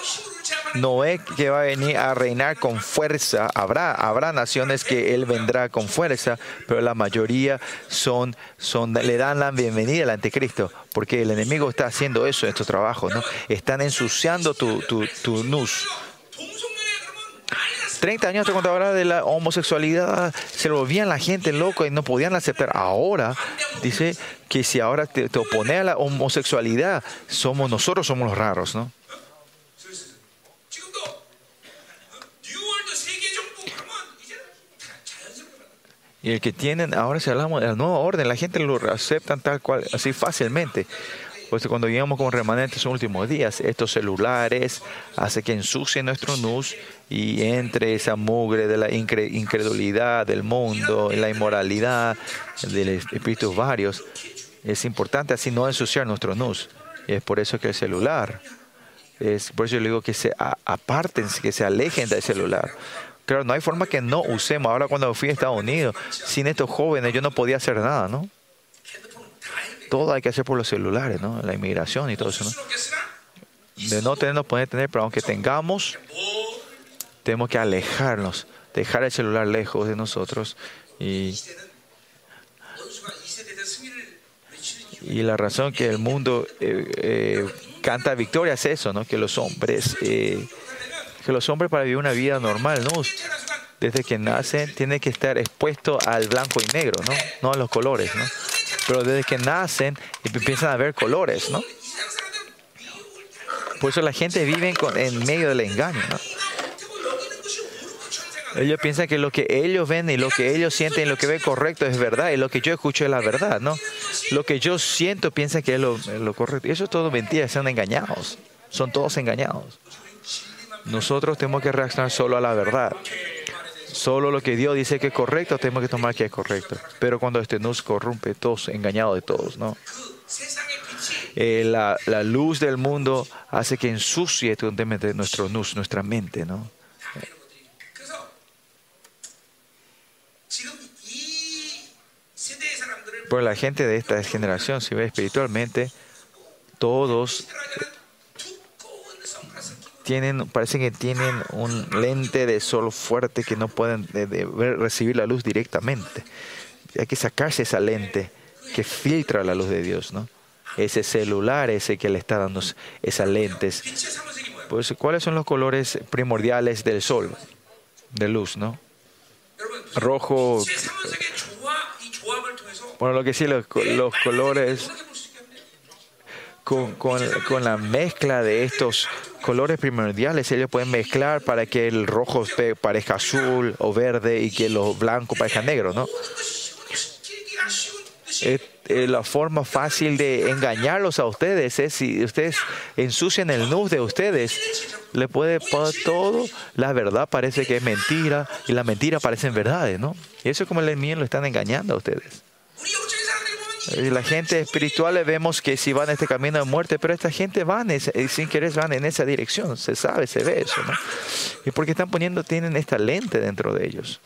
Noé que va a venir a reinar con fuerza. Habrá, habrá naciones que él vendrá con fuerza, pero la mayoría son, son, le dan la bienvenida al anticristo, porque el enemigo está haciendo eso, estos trabajos, ¿no? Están ensuciando tu, tu, tu nus, 30 años te contaba de la homosexualidad, se lo volvían la gente loca y no podían aceptar. Ahora dice que si ahora te, te opones a la homosexualidad, somos nosotros somos los raros, ¿no? Y el que tienen, ahora si hablamos de la orden, la gente lo aceptan tal cual, así fácilmente. Pues cuando llegamos como remanentes en los últimos días, estos celulares hacen que ensucien nuestro nus y entre esa mugre de la incre- incredulidad del mundo, la inmoralidad, de los espíritus varios. Es importante así no ensuciar nuestro nus. Y es por eso que el celular, es por eso yo le digo que se aparten, que se alejen del celular. Claro, no hay forma que no usemos. Ahora cuando fui a Estados Unidos, sin estos jóvenes yo no podía hacer nada, ¿no? todo hay que hacer por los celulares, ¿no? La inmigración y todo eso, ¿no? De no tener, no poder tener, pero aunque tengamos, tenemos que alejarnos, dejar el celular lejos de nosotros. Y, y la razón que el mundo eh, eh, canta victoria es eso, ¿no? Que los hombres, eh, que los hombres para vivir una vida normal, ¿no? Desde que nacen tienen que estar expuestos al blanco y negro, ¿no? No a los colores, ¿no? pero desde que nacen empiezan a ver colores, ¿no? Por eso la gente vive en, medio del engaño, ¿no? Ellos piensan que lo que ellos ven y lo que ellos sienten y lo que ven correcto es verdad y lo que yo escucho es la verdad, ¿no? Lo que yo siento piensa que es lo, lo correcto. Eso es todo mentira, son engañados. Son todos engañados. Nosotros tenemos que reaccionar solo a la verdad. Solo lo que Dios dice que es correcto, tenemos que tomar que es correcto. Pero cuando este nos corrompe, todos engañados de todos, ¿no? Eh, la, la, luz del mundo hace que ensucie totalmente nuestro nus, nuestra mente, ¿no? Por la gente de esta generación, si ve espiritualmente, todos tienen, parece que tienen un lente de sol fuerte que no pueden de, recibir la luz directamente. Hay que sacarse esa lente que filtra la luz de Dios, ¿no? Ese celular, ese que le está dando esas lentes. Pues, ¿cuáles son los colores primordiales del sol, de luz, no? Rojo. Bueno, lo que sí, los, los colores con, con, con, la mezcla de estos colores primordiales, ellos pueden mezclar para que el rojo parezca azul o verde y que lo blanco parezca negro, ¿no? La forma fácil de engañarlos a ustedes es si ustedes ensucian el nus de ustedes, le puede poner todo, la verdad parece que es mentira y la mentira parecen verdades, ¿no? Y eso es como el miel lo están engañando a ustedes. La gente espiritual eh, vemos que si van este camino de muerte, pero esta gente van sin querer van en esa dirección, se sabe, se ve eso, ¿no? Y porque están poniendo, tienen esta lente dentro de ellos.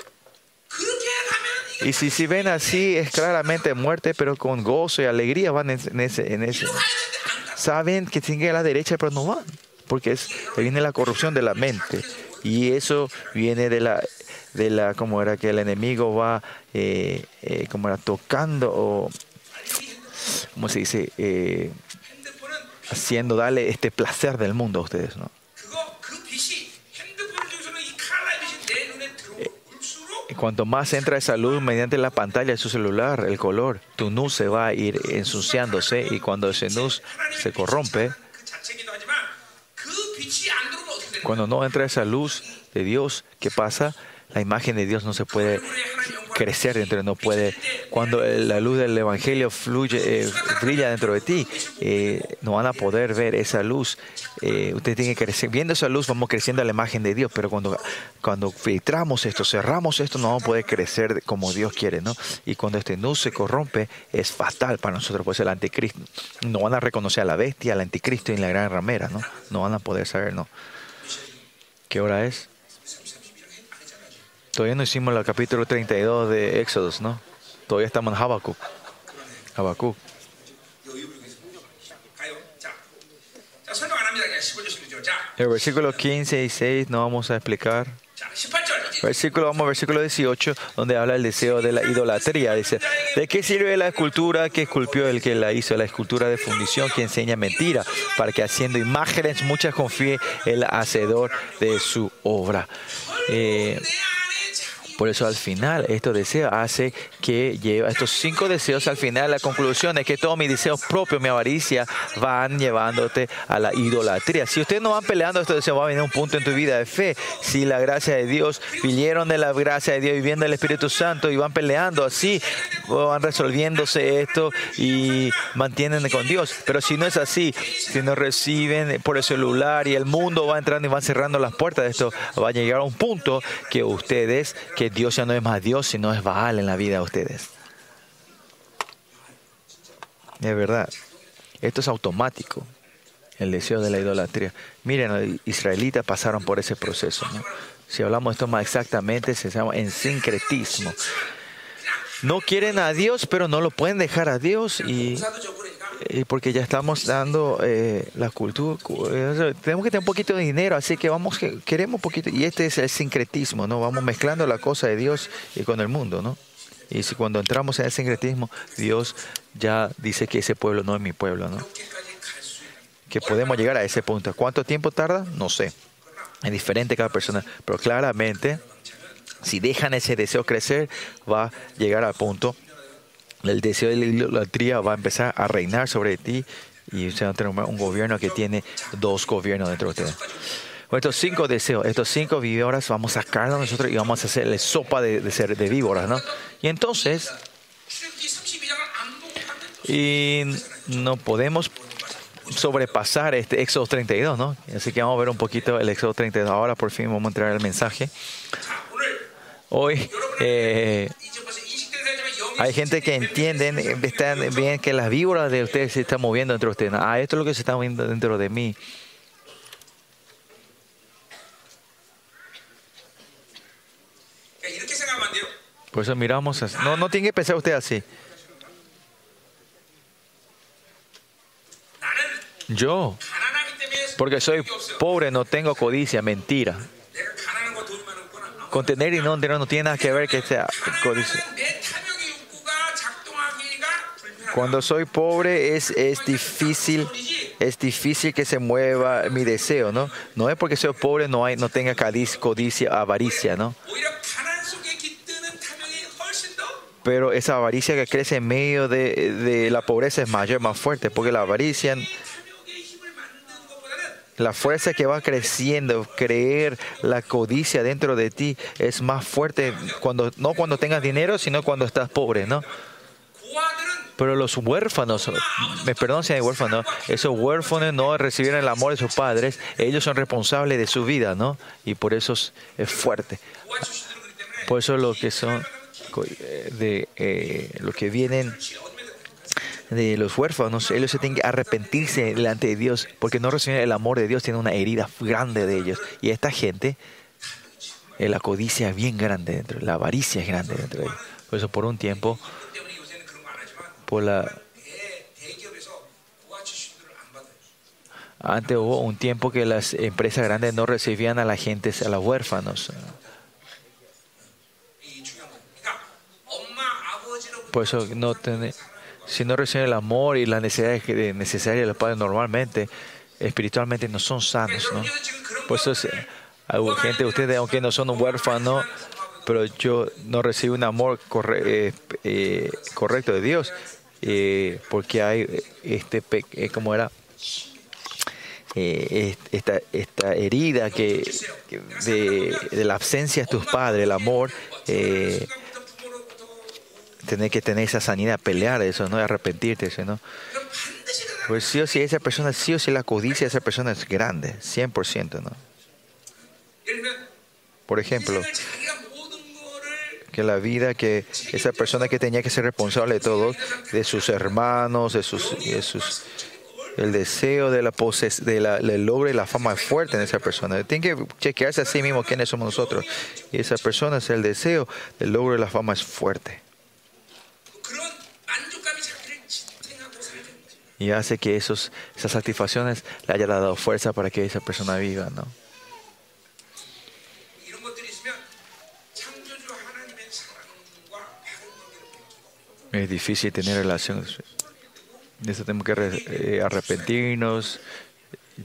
Y si, si ven así, es claramente muerte, pero con gozo y alegría van en, ese, en ese. Saben que siguen a la derecha, pero no van, porque es, viene la corrupción de la mente. Y eso viene de la de la como era que el enemigo va eh, eh era tocando o ¿cómo se dice? Eh, haciendo, darle este placer del mundo a ustedes, ¿no? cuanto más entra esa luz mediante la pantalla de su celular, el color, tu nu se va a ir ensuciándose y cuando ese nu se corrompe, cuando no entra esa luz de Dios, ¿qué pasa? La imagen de Dios no se puede crecer dentro, no puede. Cuando la luz del Evangelio fluye, eh, brilla dentro de ti, eh, no van a poder ver esa luz. Eh, usted tiene que crecer. Viendo esa luz, vamos creciendo a la imagen de Dios, pero cuando, cuando filtramos esto, cerramos esto, no vamos a poder crecer como Dios quiere, ¿no? Y cuando este luz se corrompe, es fatal para nosotros, pues el anticristo. No van a reconocer a la bestia, al anticristo y la gran ramera, ¿no? No van a poder saber, ¿no? ¿Qué hora es? Todavía no hicimos el capítulo 32 de Éxodos, ¿no? Todavía estamos en Habacuc. Habacuc. El versículo 15 y 6 no vamos a explicar. Versículo, vamos, versículo 18, donde habla el deseo de la idolatría. Dice, ¿de qué sirve la escultura que esculpió el que la hizo? La escultura de fundición que enseña mentira, para que haciendo imágenes muchas confíe el hacedor de su obra. Eh, por eso al final estos deseos hace que lleva estos cinco deseos al final la conclusión es que todos mis deseos propios, mi avaricia van llevándote a la idolatría. Si ustedes no van peleando estos deseos, va a venir un punto en tu vida de fe. Si la gracia de Dios vinieron de la gracia de Dios viviendo el Espíritu Santo y van peleando así, van resolviéndose esto y mantienen con Dios. Pero si no es así, si no reciben por el celular y el mundo va entrando y van cerrando las puertas de esto, va a llegar a un punto que ustedes, que Dios ya no es más Dios, sino es Baal en la vida de ustedes. Es verdad. Esto es automático. El deseo de la idolatría. Miren, los israelitas pasaron por ese proceso. Si hablamos de esto más exactamente, se llama en sincretismo no quieren a Dios, pero no lo pueden dejar a Dios y, porque ya estamos dando eh, la cultura. Eh, tenemos que tener un poquito de dinero, así que vamos, queremos un poquito. Y este es el sincretismo, ¿no? Vamos mezclando la cosa de Dios y con el mundo, ¿no? Y si cuando entramos en el sincretismo, Dios ya dice que ese pueblo no es mi pueblo, ¿no? Que podemos llegar a ese punto. ¿Cuánto tiempo tarda? No sé. Es diferente cada persona, pero claramente si dejan ese deseo crecer, va a llegar al punto. El deseo de la idolatría va a empezar a reinar sobre ti y se va a tener un gobierno que tiene dos gobiernos dentro de ustedes. Estos cinco deseos, estos cinco víboras, vamos a sacarlos nosotros y vamos a hacerle sopa de, de, ser, de víboras, ¿no? Y entonces, y no podemos sobrepasar este Éxodo 32, ¿no? Así que vamos a ver un poquito el Éxodo 32. Ahora por fin vamos a entrar al mensaje. Hoy eh, hay gente que entienden, eh, están bien que las víboras de ustedes se están moviendo entre ustedes. Ah, esto es lo que se está moviendo dentro de mí. Por eso miramos así. No, no tiene que pensar usted así. Yo, porque soy pobre, no tengo codicia, mentira. Contener y no contener no tiene nada que ver que sea codicia. Cuando soy pobre es, es difícil es difícil que se mueva mi deseo, ¿no? No es porque soy pobre no hay no tenga codicia, avaricia, ¿no? Pero esa avaricia que crece en medio de, de la pobreza es mayor, más fuerte, porque la avaricia la fuerza que va creciendo, creer la codicia dentro de ti es más fuerte cuando no cuando tengas dinero, sino cuando estás pobre, ¿no? Pero los huérfanos, me perdón si hay huérfanos, esos huérfanos no recibieron el amor de sus padres, ellos son responsables de su vida, ¿no? Y por eso es fuerte. Por eso lo que son eh, de eh, los que vienen de los huérfanos, ellos se tienen que arrepentirse delante de Dios, porque no reciben el amor de Dios, tienen una herida grande de ellos. Y esta gente, eh, la codicia es bien grande dentro, la avaricia es grande dentro de ellos. Por eso, por un tiempo, por la. Antes hubo un tiempo que las empresas grandes no recibían a la gente, a los huérfanos. Por eso no si no reciben el amor y las necesidades necesarias de los padres normalmente, espiritualmente no son sanos. ¿no? Por eso es eh, urgente, ustedes, aunque no son un huérfano, pero yo no recibo un amor corre, eh, eh, correcto de Dios, porque hay este, como era, esta, esta, herida que, de, de, la ausencia de tus padres, el amor tener que tener esa sanidad, pelear eso, no de arrepentirte, ¿no? Pues sí o sí, esa persona, sí o sí, la codicia de esa persona es grande, 100%, ¿no? Por ejemplo, que la vida, que esa persona que tenía que ser responsable de todo, de sus hermanos, de sus... De sus el deseo de la poses, de la, del logro y la fama es fuerte en esa persona. Tiene que chequearse a sí mismo quiénes somos nosotros. Y esa persona es el deseo del logro y la fama es fuerte. Y hace que esos, esas satisfacciones le haya dado fuerza para que esa persona viva, ¿no? Es difícil tener relaciones. De eso tenemos que eh, arrepentirnos,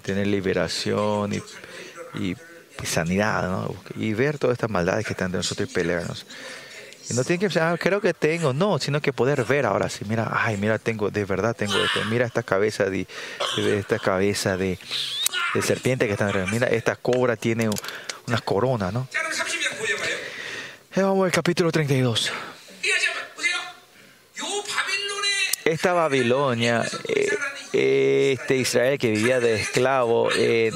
tener liberación y sanidad, ¿no? Y ver todas estas maldades que están de nosotros y pelearnos. No tiene que ser, ah, creo que tengo, no, sino que poder ver ahora sí, mira, ay, mira, tengo, de verdad tengo esto, mira esta cabeza de, esta cabeza de, serpiente que está alrededor, mira, esta cobra tiene una corona, ¿no? Vamos al capítulo 32. Esta Babilonia, eh, este Israel que vivía de esclavo en,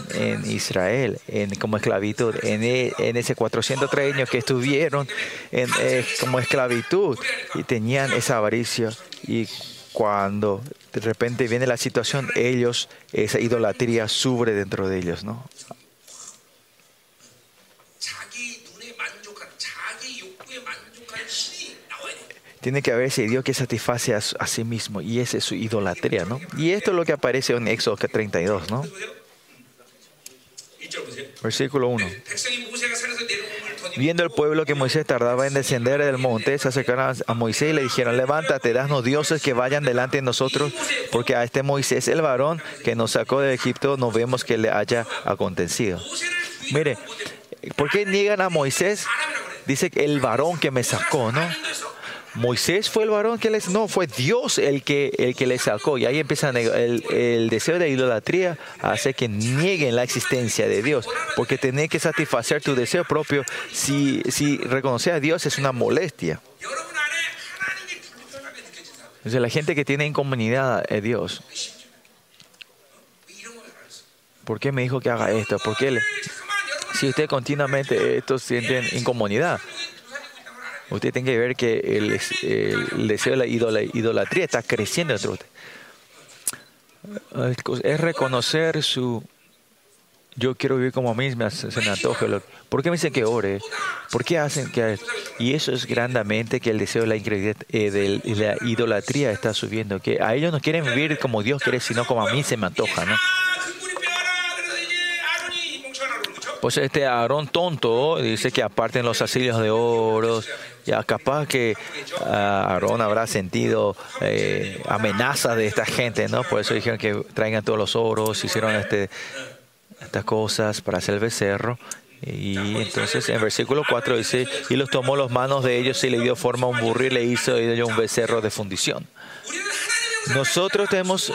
Israel, en, como esclavitud, en, e- en ese 403 años que estuvieron en, eh, como esclavitud y tenían esa avaricia y cuando de repente viene la situación, ellos, esa idolatría sube dentro de ellos, ¿no? Tiene que haber ese Dios que satisface a, sí mismo y esa es su idolatría, ¿no? Y esto es lo que aparece en Éxodo 32, ¿no? Versículo 1. Viendo el pueblo que Moisés tardaba en descender del monte, se acercaron a Moisés y le dijeron, levántate, danos dioses que vayan delante de nosotros, porque a este Moisés, el varón que nos sacó de Egipto, no vemos que le haya acontecido. Mire, ¿por qué niegan a Moisés? Dice el varón que me sacó, ¿no? Moisés fue el varón que les... No, fue Dios el que, el que les sacó. Y ahí empieza el, el deseo de idolatría hace que nieguen la existencia de Dios. Porque tener que satisfacer tu deseo propio, si, si reconocer a Dios es una molestia. Entonces la gente que tiene incomunidad es Dios. ¿Por qué me dijo que haga esto? ¿Por qué le... Si usted continuamente eh, esto sienten incomunidad, Usted tiene que ver que el, el deseo de la idolatría está creciendo dentro de usted. Es reconocer su yo quiero vivir como a mí se me antoja. ¿Por qué me dicen que ore? ¿Por qué hacen que.? Y eso es grandemente que el deseo de la, eh, de la idolatría está subiendo. Que a ellos no quieren vivir como Dios quiere, sino como a mí se me antoja, ¿no? Pues este Aarón tonto dice que aparten los asilios de oro, ya capaz que uh, Aarón habrá sentido eh, amenazas de esta gente, ¿no? Por eso dijeron que traigan todos los oros, hicieron este, estas cosas para hacer el becerro. Y entonces en versículo 4 dice, y los tomó las manos de ellos y le dio forma a un burro y le hizo a ellos un becerro de fundición. Nosotros tenemos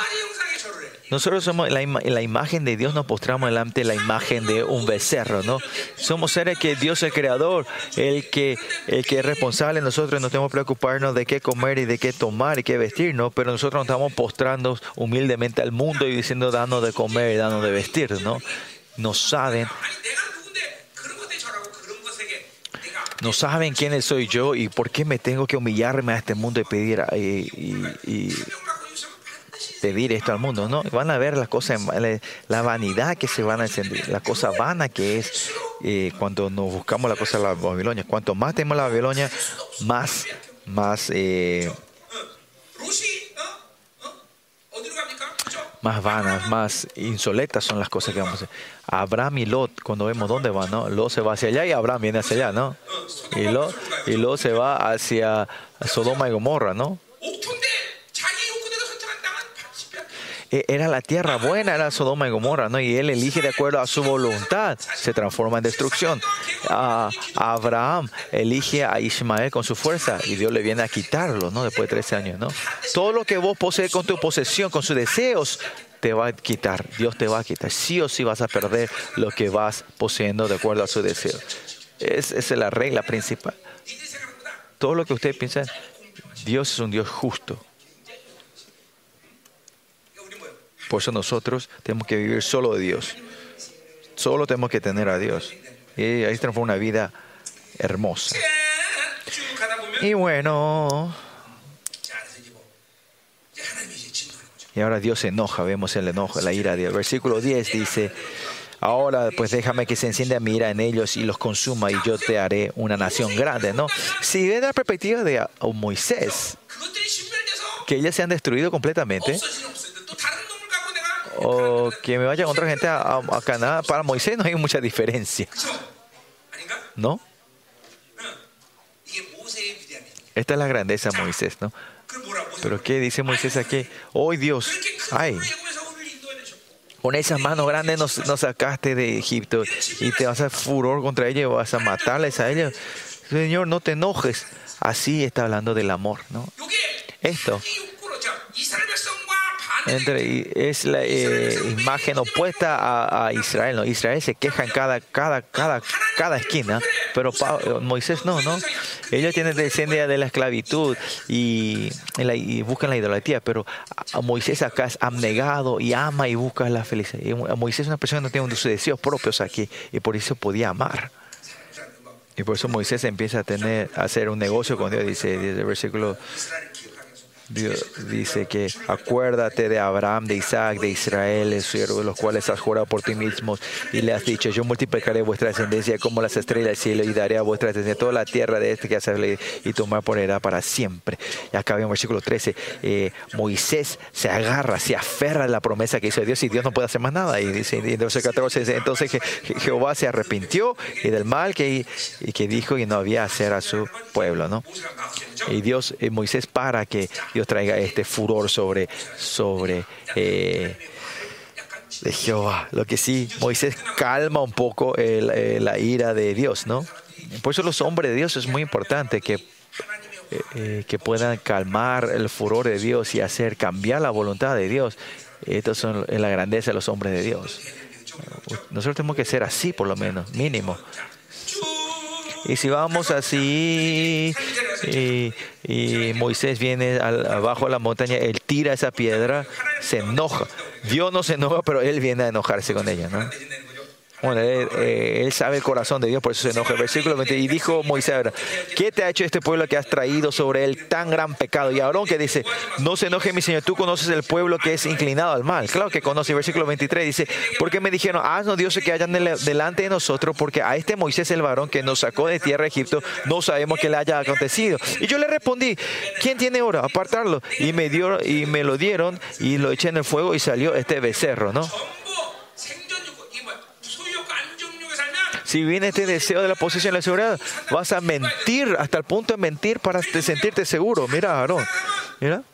nosotros somos la, ima la, imagen de Dios, nos postramos delante de la imagen de un becerro, ¿no? Somos seres que Dios es el creador, el que, el que es responsable. Nosotros no tenemos que preocuparnos de qué comer y de qué tomar y qué vestir, ¿no? Pero nosotros nos estamos postrando humildemente al mundo y diciendo, danos de comer y danos de vestir, ¿no? No saben no saben quién soy yo y por qué me tengo que humillarme a este mundo y pedir y, pedir esto al mundo. No, van a ver las cosas, la vanidad que se van a encender, la cosa vana que es eh, cuando nos buscamos la cosa de la Babilonia. Cuanto más tenemos la Babilonia, más, más, eh, más vanas, más insoletas son las cosas que vamos a hacer. Abraham y Lot, cuando vemos dónde van, ¿no? Lot se va hacia allá y Abraham viene hacia allá, ¿no? Y Lot, y Lot se va hacia Sodoma y Gomorra, ¿no? E, era la tierra buena, era Sodoma y Gomorra, ¿no? Y él elige de acuerdo a su voluntad, se transforma en destrucción. A Abraham elige a Ismael con su fuerza y Dios le viene a quitarlo, ¿no? Después de 13 años, ¿no? Todo lo que vos posees con tu posesión, con sus deseos, te va a quitar, Dios te va a quitar. Sí o sí vas a perder lo que vas poseyendo de acuerdo a su deseo. Esa es la regla principal. Todo lo que usted piensa, Dios es un Dios justo. Por eso nosotros tenemos que vivir solo de Dios. Solo tenemos que tener a Dios. Y ahí se transforma una vida hermosa. Y bueno. Y ahora Dios se enoja, vemos el enojo, la ira de Dios. Versículo 10 dice, ahora pues déjame que se encienda mi ira en ellos y los consuma y yo te haré una nación grande, ¿no? Si ves la perspectiva de ah, Moisés, que ellas se han destruido completamente, o que me vaya con otra gente a, Canadá, para Moisés no hay mucha diferencia. ¿No? Esta es la grandeza de Moisés, ¿no? Pero ¿qué dice Moisés aquí? Hoy oh, Dios, ay, con esas manos grandes nos, nos, sacaste de Egipto y te vas a furor contra ellos, vas a matarles a ellos. Señor, no te enojes. Así está hablando del amor, ¿no? Esto entre, es la eh, imagen opuesta a, Israel. Israel se queja en cada, cada, cada, cada esquina, pero Pa- Moisés no, ¿no? Ellos tienen descendencia de la esclavitud y, buscan la idolatría, pero a Moisés acá es abnegado y ama y busca la felicidad. Y Moisés es una persona que no tiene sus deseos propios aquí y por eso podía amar. Y por eso Moisés empieza a tener, a hacer un negocio con Dios, dice, dice el versículo Dios dice que acuérdate de Abraham, de Isaac, de Israel, el de los cuales has jurado por ti mismos y le has dicho, yo multiplicaré vuestra descendencia como las estrellas del cielo y daré a vuestra descendencia toda la tierra de este que has y tomar por heredad para siempre. Y acá vemos versículo 13, eh, Moisés se agarra, se aferra a la promesa que hizo Dios y Dios no puede hacer más nada. Y dice en verso 14, entonces Jehová se arrepintió y del mal que, que dijo y no había hacer a su pueblo. ¿no? Y Dios, eh, Moisés para que Dios traiga este furor sobre, sobre eh, de Jehová. Lo que sí, Moisés calma un poco el- eh, la ira de Dios, ¿no? Por eso los hombres de Dios es muy importante que, eh, eh, que puedan calmar el furor de Dios y hacer cambiar la voluntad de Dios. Estos son la grandeza de los hombres de Dios. Nosotros tenemos que ser así, por lo menos, mínimo. Y si vamos así, y, y Moisés viene al- abajo de la montaña, él tira esa piedra, se enoja. Dios no se enoja, pero él viene a enojarse con ella, ¿no? Bueno, él, eh, él, sabe el corazón de Dios, por eso se enoja. Versículo 20. Y dijo Moisés ¿qué te ha hecho este pueblo que has traído sobre él tan gran pecado? Y Aarón que dice, no se enoje mi Señor, tú conoces el pueblo que es inclinado al mal. Claro que conoce. Versículo 23 dice, porque me dijeron, haznos Dios que hayan delante de nosotros, porque a este Moisés el varón que nos sacó de tierra de Egipto, no sabemos qué le haya acontecido. Y yo le respondí, ¿quién tiene hora? Apartarlo. Y me, dio, y me lo dieron y lo eché en el fuego y salió este becerro, ¿no? Si viene este deseo de la posición de la seguridad, vas a mentir hasta el punto de mentir para sentirte seguro. Mira, Aarón. Mira.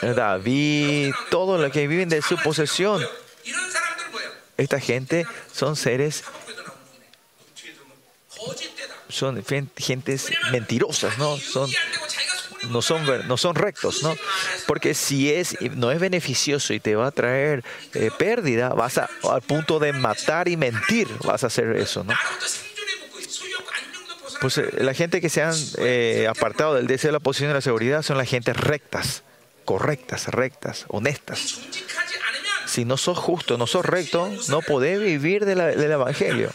David, todos los que viven de su posesión. Esta gente son seres, son gentes mentirosas, ¿no? Son no son, no son rectos, ¿no? Porque si es, no es beneficioso y te va a traer eh, pérdida, vas a, al punto de matar y mentir, vas a hacer eso, ¿no? Pues eh, la gente que se han eh, apartado del deseo de la posición de la seguridad son las gentes rectas, correctas, rectas, honestas. Si no sos justo, no sos recto, no podés vivir del Evangelio.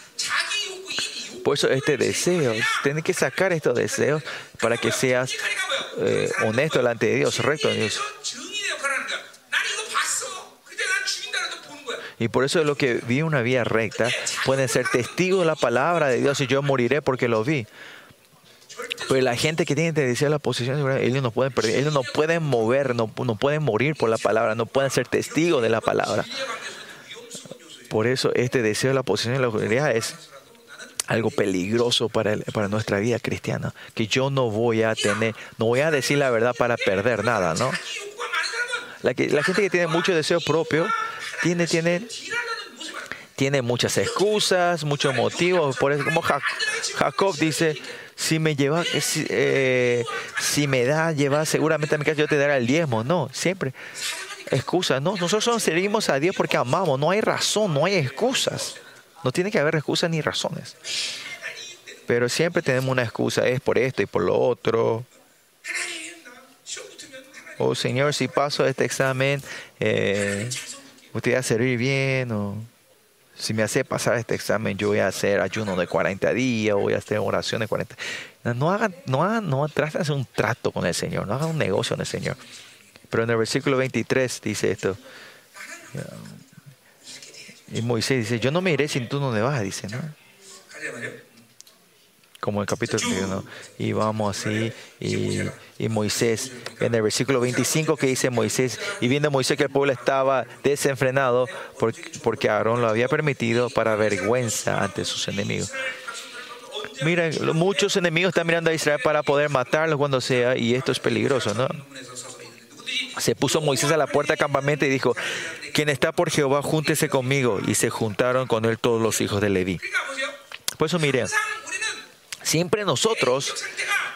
Por eso este deseo, tienes que sacar estos deseos para que seas eh, honesto delante de Dios, recto de Dios. Y por eso es lo que vi una vía recta. Pueden ser testigos de la palabra de Dios y yo moriré porque lo vi. Pero la gente que tiene tendencia a la posición, ellos no pueden perder, ellos no pueden mover, no, no pueden morir por la palabra, no pueden ser testigos de la palabra. Por eso este deseo de la posición de la autoridad es algo peligroso para, el, para nuestra vida cristiana, que yo no voy a tener, no voy a decir la verdad para perder nada, ¿no? La, que, la gente que tiene mucho deseo propio tiene, tiene, tiene muchas excusas, muchos motivos, por eso como Jacob dice, si me lleva, si, eh, si me da llevar seguramente a mi casa yo te daré el diezmo, no, siempre. Excusas, no, nosotros servimos a Dios porque amamos, no hay razón, no hay excusas. No tiene que haber excusas ni razones. Pero siempre tenemos una excusa, es por esto y por lo otro. Oh, Señor, si paso este examen, eh, usted va a servir bien. O si me hace pasar este examen, yo voy a hacer ayuno de 40 días, voy a hacer oración de 40. No hagan, no hagan, no traten de hacer un trato con el Señor, no hagan un negocio con el Señor. Pero en el versículo 23 dice esto. Y Moisés dice, yo no me iré sin tú no me vas, dice, ¿no? Como el capítulo 31. Y vamos así. Y, y, Moisés, en el versículo 25 que dice Moisés, y viendo Moisés que el pueblo estaba desenfrenado porque, porque Aarón lo había permitido para vergüenza ante sus enemigos. Miren, muchos enemigos están mirando a Israel para poder matarlos cuando sea, y esto es peligroso, ¿no? se puso Moisés a la puerta del campamento y dijo, quien está por Jehová, júntese conmigo. Y se juntaron con él todos los hijos de Leví. Por eso mire, Siempre nosotros,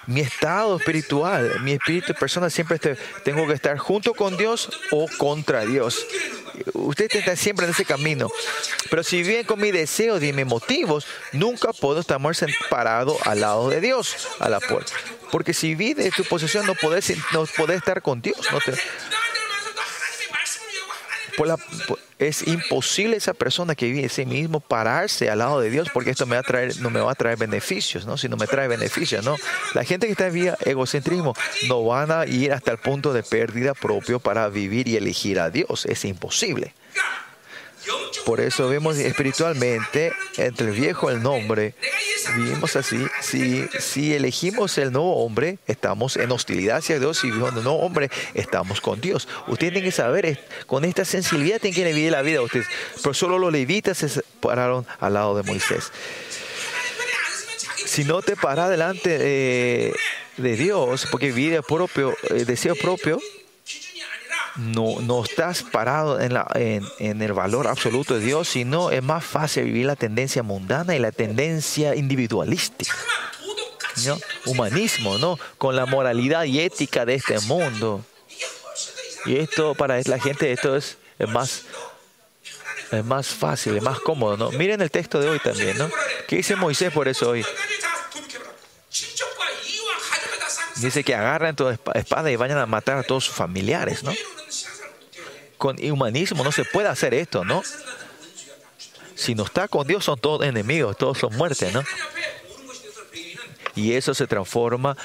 mi estado espiritual, mi espíritu personal, siempre este, tengo que estar junto con Dios o contra Dios. Ustedes están siempre en ese camino. Pero si bien con mis deseos y mis motivos, nunca puedo estar parado al lado de Dios, a la puerta. Porque si vives tu posesión, no podés, no podés estar con Dios. No te, por la, es imposible esa persona que vive ese mismo pararse al lado de Dios porque esto me va a traer, no me va a traer beneficios, ¿no? Si no me trae beneficios, ¿no? La gente que está en vía egocentrismo no van a ir hasta el punto de pérdida propio para vivir y elegir a Dios. Es imposible. Por eso vemos espiritualmente entre el viejo el nombre. Vivimos así. Si, si elegimos el nuevo hombre, estamos en hostilidad hacia Dios. Si vivimos el nuevo hombre, estamos con Dios. Ustedes tienen que saber, con esta sensibilidad tienen que vivir la vida ustedes. Pero solo los levitas se pararon al lado de Moisés. Si no te paras delante de, de Dios, porque vive propio, eh, deseo propio, no, no estás parado en, la, en, en, el valor absoluto de Dios, sino es más fácil vivir la tendencia mundana y la tendencia individualística. ¿no? Humanismo, ¿no? Con la moralidad y ética de este mundo. Y esto para la gente, esto es, es más es más fácil, es más cómodo, ¿no? Miren el texto de hoy también, ¿no? ¿Qué dice Moisés por eso hoy? dice que agarran toda espada y vayan a matar a todos sus familiares, ¿no? Con humanismo no se puede hacer esto, ¿no? Si no está con Dios son todos enemigos, todos son muertes, ¿no? Y eso se transforma,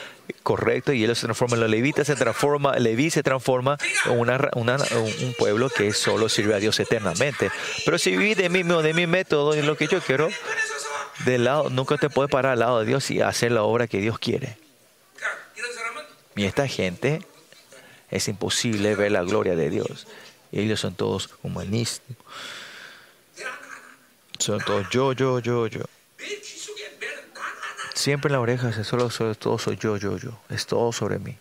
correcto, y ellos se transforman, los levitas se transforma, Leví se transforma en una, una, un pueblo que solo sirve a Dios eternamente. Pero si viví de mí, de mi método y lo que yo quiero, de lado, nunca te puedes parar al lado de Dios y hacer la obra que Dios quiere. Y esta gente es imposible ver la gloria de Dios. Ellos son todos humanistas. Son todos yo, yo, yo, yo. Siempre en la oreja se solo sobre todo soy yo, yo, yo. Es todo sobre mí.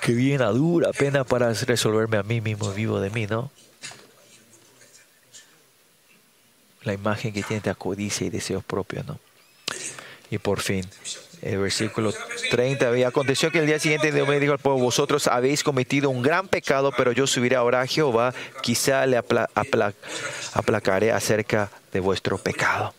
Que viene a dura pena para resolverme a mí mismo vivo de mí, ¿no? La imagen que tiene de codicia y deseos propios, ¿no? Y por fin, el versículo 30, y aconteció que el día siguiente Dios me dijo al pueblo, vosotros habéis cometido un gran pecado, pero yo subiré ahora a Jehová, quizá le apla- apla- aplacaré acerca de vuestro pecado.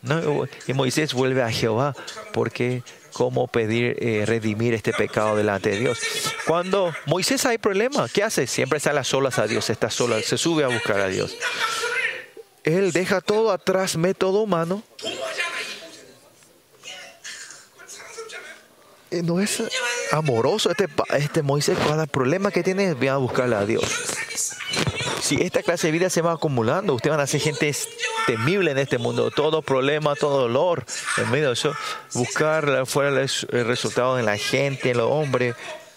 Y Moisés vuelve a Jehová, porque cómo pedir eh, redimir este pecado delante de Dios. Cuando Moisés hay problema, ¿qué hace? Siempre sale a solas a Dios, está sola, se sube a buscar a Dios. Él deja todo atrás, método humano, Eh, no es amoroso este, este Moisés. Cada problema que tiene, voy a buscarle a Dios. Si esta clase de vida se va acumulando, ustedes van a ser gente temible en este mundo. Todo problema, todo dolor, en medio de eso, buscar fuera el resultado en la gente, en los hombres.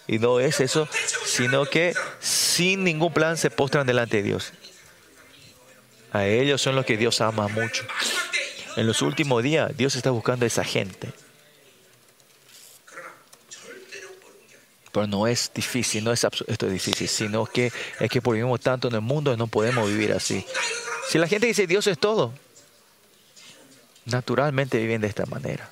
Y no es eso, sino que sin ningún plan se postran delante de Dios. A ellos son los que Dios ama mucho. En los últimos días, Dios está buscando a esa gente. Pero no es difícil, no es, esto es difícil, sino que es que por vivimos tanto en el mundo no podemos vivir así. Si la gente dice Dios es todo, naturalmente viven de esta manera.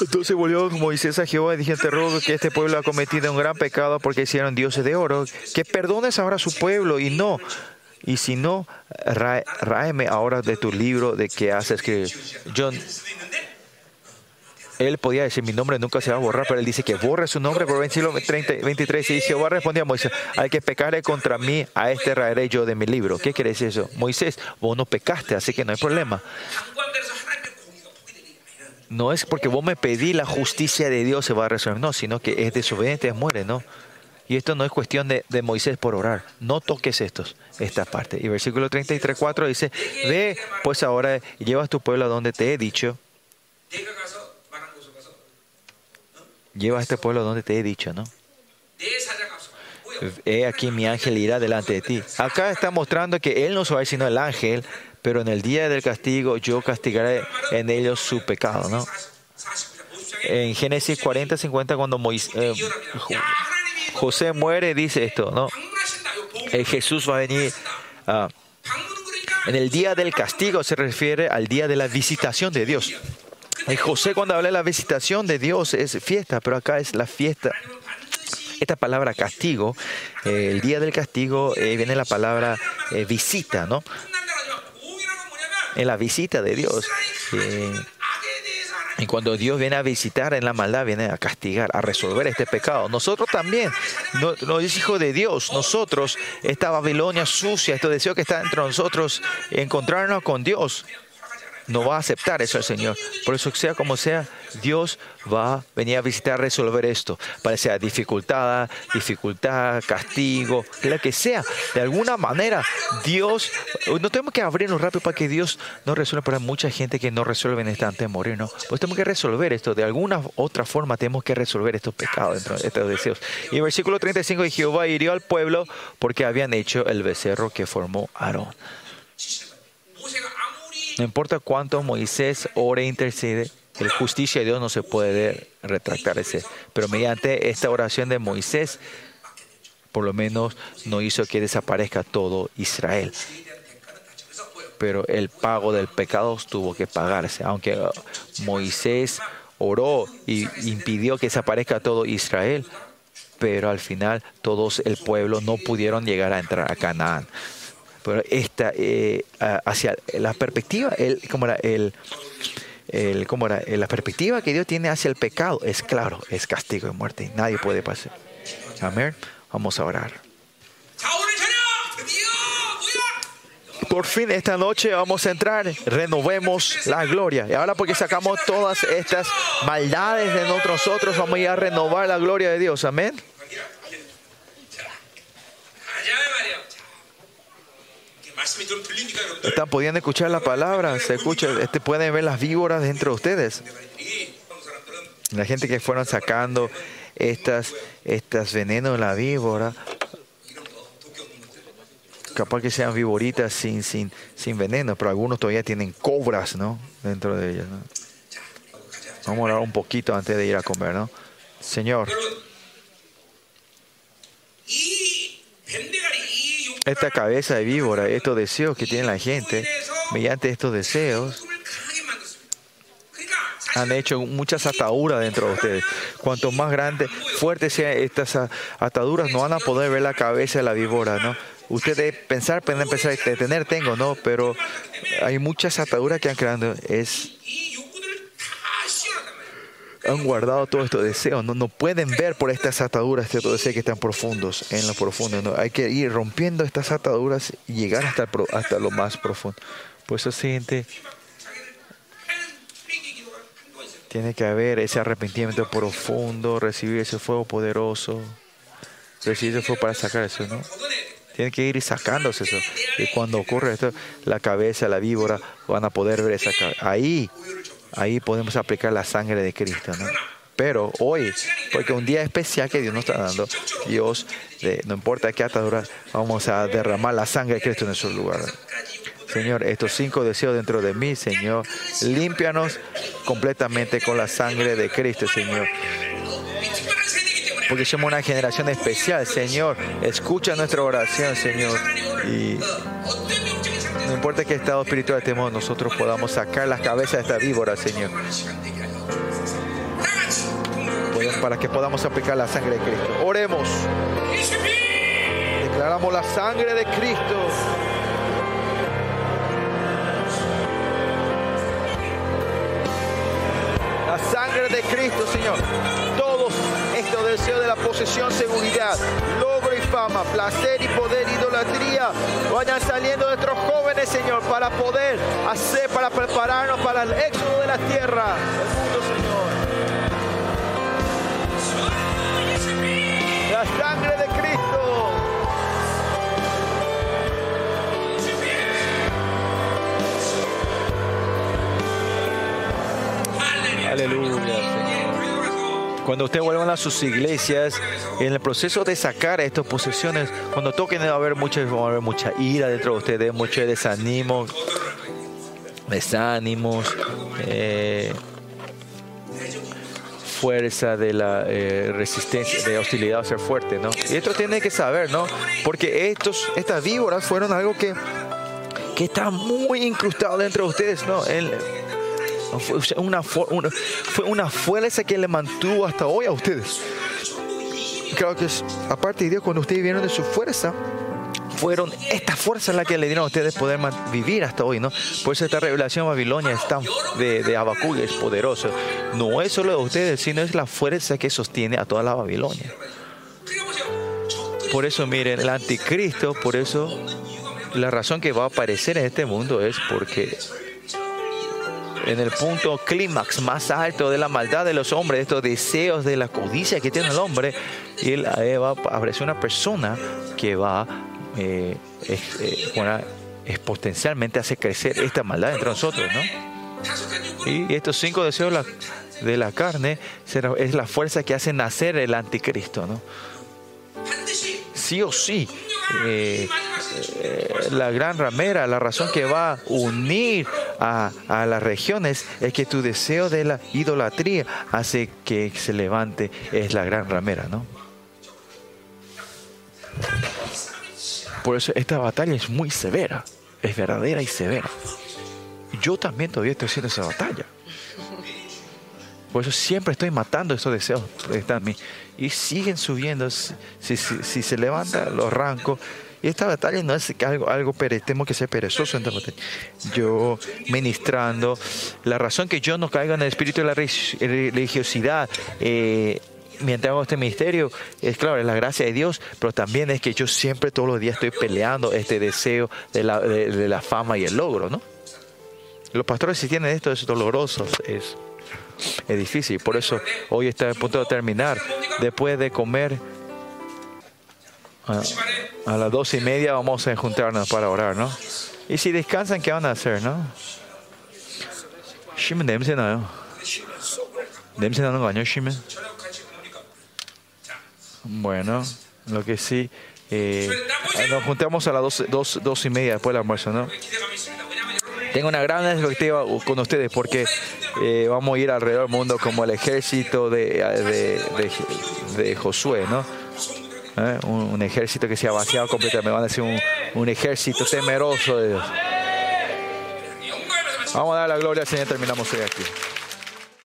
Entonces volvió Moisés a Jehová y dije, te que este pueblo ha cometido un gran pecado porque hicieron dioses de oro, que perdones ahora a su pueblo y no, y si no, ráeme ahora de tu libro de que has escrito. John, él podía decir, mi nombre nunca se va a borrar, pero él dice que borre su nombre por 23. Y Jehová respondió a Moisés, al que pecare contra mí, a este raeré yo de mi libro. ¿Qué quiere decir eso? Moisés, vos no pecaste, así que no hay problema. No es porque vos me pedí la justicia de Dios se va a resolver, no, sino que es desobediente, muere, ¿no? Y esto no es cuestión de, Moisés por orar. No toques estos, esta parte. Y versículo 33, 4 dice, ve pues ahora, llevas tu pueblo a donde te he dicho. Lleva a este pueblo donde te he dicho, ¿no? He aquí mi ángel irá delante de ti. Acá está mostrando que él no se va sino el ángel, pero en el día del castigo yo castigaré en ellos su pecado, ¿no? En Génesis 40, 50, cuando Moisés... Eh, José muere, dice esto, ¿no? El Jesús va a venir. En el día del castigo se refiere al día de la visitación de Dios. Eh, José cuando habla de la visitación de Dios es fiesta, pero acá es la fiesta. Esta palabra castigo, eh, el día del castigo, viene la palabra visita, ¿no? En la visita de Dios y cuando Dios viene a visitar en la maldad, viene a castigar, a resolver este pecado. Nosotros también, no, no es hijo de Dios, nosotros, esta Babilonia sucia, este deseo que está entre nosotros, encontrarnos con Dios, no va a aceptar eso el Señor. Por eso, sea como sea, Dios va a venir a visitar, resolver esto. Para sea dificultad, dificultad, castigo, lo que sea. De alguna manera, Dios, no tenemos que abrirnos rápido para que Dios nos resuelva. Pero mucha gente que no resuelve en este antes de ¿no? Pues tenemos que resolver esto. De alguna otra forma, tenemos que resolver estos pecados, estos deseos. Y el versículo 35 de Jehová hirió al pueblo porque habían hecho el becerro que formó Aarón. No importa cuánto Moisés ore e intercede, el justicia de Dios no se puede retractar ese. Pero mediante esta oración de Moisés, por lo menos no hizo que desaparezca todo Israel. Pero el pago del pecado tuvo que pagarse. Aunque Moisés oró y impidió que desaparezca todo Israel, pero al final todos el pueblo no pudieron llegar a entrar a Canaán. Pero esta, eh, hacia la perspectiva, el, como era el, el, como era, la perspectiva que Dios tiene hacia el pecado es claro, es castigo y muerte. Nadie puede pasar. Amén. Vamos a orar. Por fin esta noche vamos a entrar, renovemos la gloria. Y ahora porque sacamos todas estas maldades de nosotros, vamos a, ir a renovar la gloria de Dios. Amén. Están, pudiendo escuchar la palabra, se escucha, este, pueden ver las víboras dentro de ustedes. La gente que fueron sacando estas, estas venenos de la víbora, capaz que sean víboritas sin, sin, sin veneno, pero algunos todavía tienen cobras ¿no? dentro de ellas. Vamos a orar un poquito antes de ir a comer, ¿no? Señor esta cabeza de víbora, estos deseos que tiene la gente, mediante estos deseos, han hecho muchas ataduras dentro de ustedes. Cuanto más grande, fuerte sean estas ataduras, no van a poder ver la cabeza de la víbora, ¿no? Ustedes pensar, pueden pensar, tener tengo, ¿no? Pero hay muchas ataduras que han creado han guardado todos estos deseos, no, no pueden ver por estas ataduras estos deseos que están profundos, en lo profundo. ¿no? Hay que ir rompiendo estas ataduras y llegar hasta, el, hasta lo más profundo. Por eso, gente, tiene que haber ese arrepentimiento profundo, recibir ese fuego poderoso, recibir ese fuego para sacar eso, ¿no? Tiene que ir sacándose eso. Y cuando ocurre esto, la cabeza, la víbora, van a poder ver esa cabeza. Ahí Ahí podemos aplicar la sangre de Cristo. ¿no? Pero hoy, porque un día especial que Dios nos está dando, Dios, no importa qué ataduras, vamos a derramar la sangre de Cristo en nuestro lugar. Señor, estos cinco deseos dentro de mí, Señor, límpianos completamente con la sangre de Cristo, Señor porque somos una generación especial, Señor. Escucha nuestra oración, Señor. No importa qué estado espiritual estemos, nosotros podamos sacar las cabezas de esta víbora, Señor. Para que podamos aplicar la sangre de Cristo. Oremos. Declaramos la sangre de Cristo. La sangre de Cristo, Señor. Todos estos deseos de la posesión, seguridad, logro fama, placer y poder, idolatría. Vayan saliendo de nuestros jóvenes, Señor, para poder hacer, para prepararnos para el éxodo de la tierra. Mundo, Señor. La sangre de Cristo. Aleluya. Cuando ustedes vuelvan a sus iglesias, en el proceso de sacar estas posesiones, cuando toquen va a haber mucha, ira dentro de ustedes, mucho desánimo, desánimos, eh, fuerza de la eh, resistencia, de hostilidad a ser fuerte, ¿no? Y esto tiene que saber, ¿no? Porque estos, estas víboras fueron algo que, que está muy incrustado dentro de ustedes, ¿no? Fue una, una, fue fuerza que le mantuvo hasta hoy a ustedes. Creo que aparte de Dios, cuando ustedes vieron de su fuerza, fueron estas fuerzas las que le dieron a ustedes poder vivir hasta hoy, ¿no? Por eso esta revelación Babilonia es tan de, de Abacú es poderosa. No es solo de ustedes, sino es la fuerza que sostiene a toda la Babilonia. Por eso, miren, el anticristo, por eso la razón que va a aparecer en este mundo es porque en el punto clímax más alto de la maldad de los hombres, de estos deseos de la codicia que tiene el hombre, y él va a aparecer una persona que va eh, es, eh, bueno, es potencialmente hacer crecer esta maldad entre nosotros, ¿no? Y estos cinco deseos de la, de la carne es la fuerza que hace nacer el anticristo, ¿no? Sí o sí, eh, la gran ramera, la razón que va a unir a, a las regiones es que tu deseo de la idolatría hace que se levante, es la gran ramera, ¿no? Por eso esta batalla es muy severa, es verdadera y severa. Yo también todavía estoy haciendo esa batalla. Por eso siempre estoy matando esos deseos que están en mí. Y siguen subiendo. Si, si- si se levanta, los arranco. Y esta batalla no es algo, algo tengo que ser perezoso en esta batalla. Yo ministrando. La razón que yo no caiga en el espíritu de la re- religiosidad. eh, Mientras hago este ministerio, es claro, es la gracia de Dios, pero también es que yo siempre todos los días estoy peleando este deseo de la, de- de la fama y el logro, ¿no? Los pastores si tienen esto es doloroso, es, es difícil. Por eso hoy está a punto de terminar. Después de comer a, a las doce y media vamos a juntarnos para orar, ¿no? Y si descansan, ¿qué van a hacer, no? 쉬면 냄새 나요. 냄새 나는 거 아니에요, 쉬면? 저녁 같이 뭡니까? 자, Bueno, lo que sí. eh, nos juntamos a las dos, dos, dos y media después del almuerzo, ¿no? Tengo una gran expectativa con ustedes porque eh, vamos a ir alrededor del mundo como el ejército de, de, de, Josué, ¿no? ¿Eh? Un, ejército que se ha vaciado completamente. Van a decir un, ejército temeroso de Dios. Vamos a dar la gloria al Señor. Terminamos hoy aquí.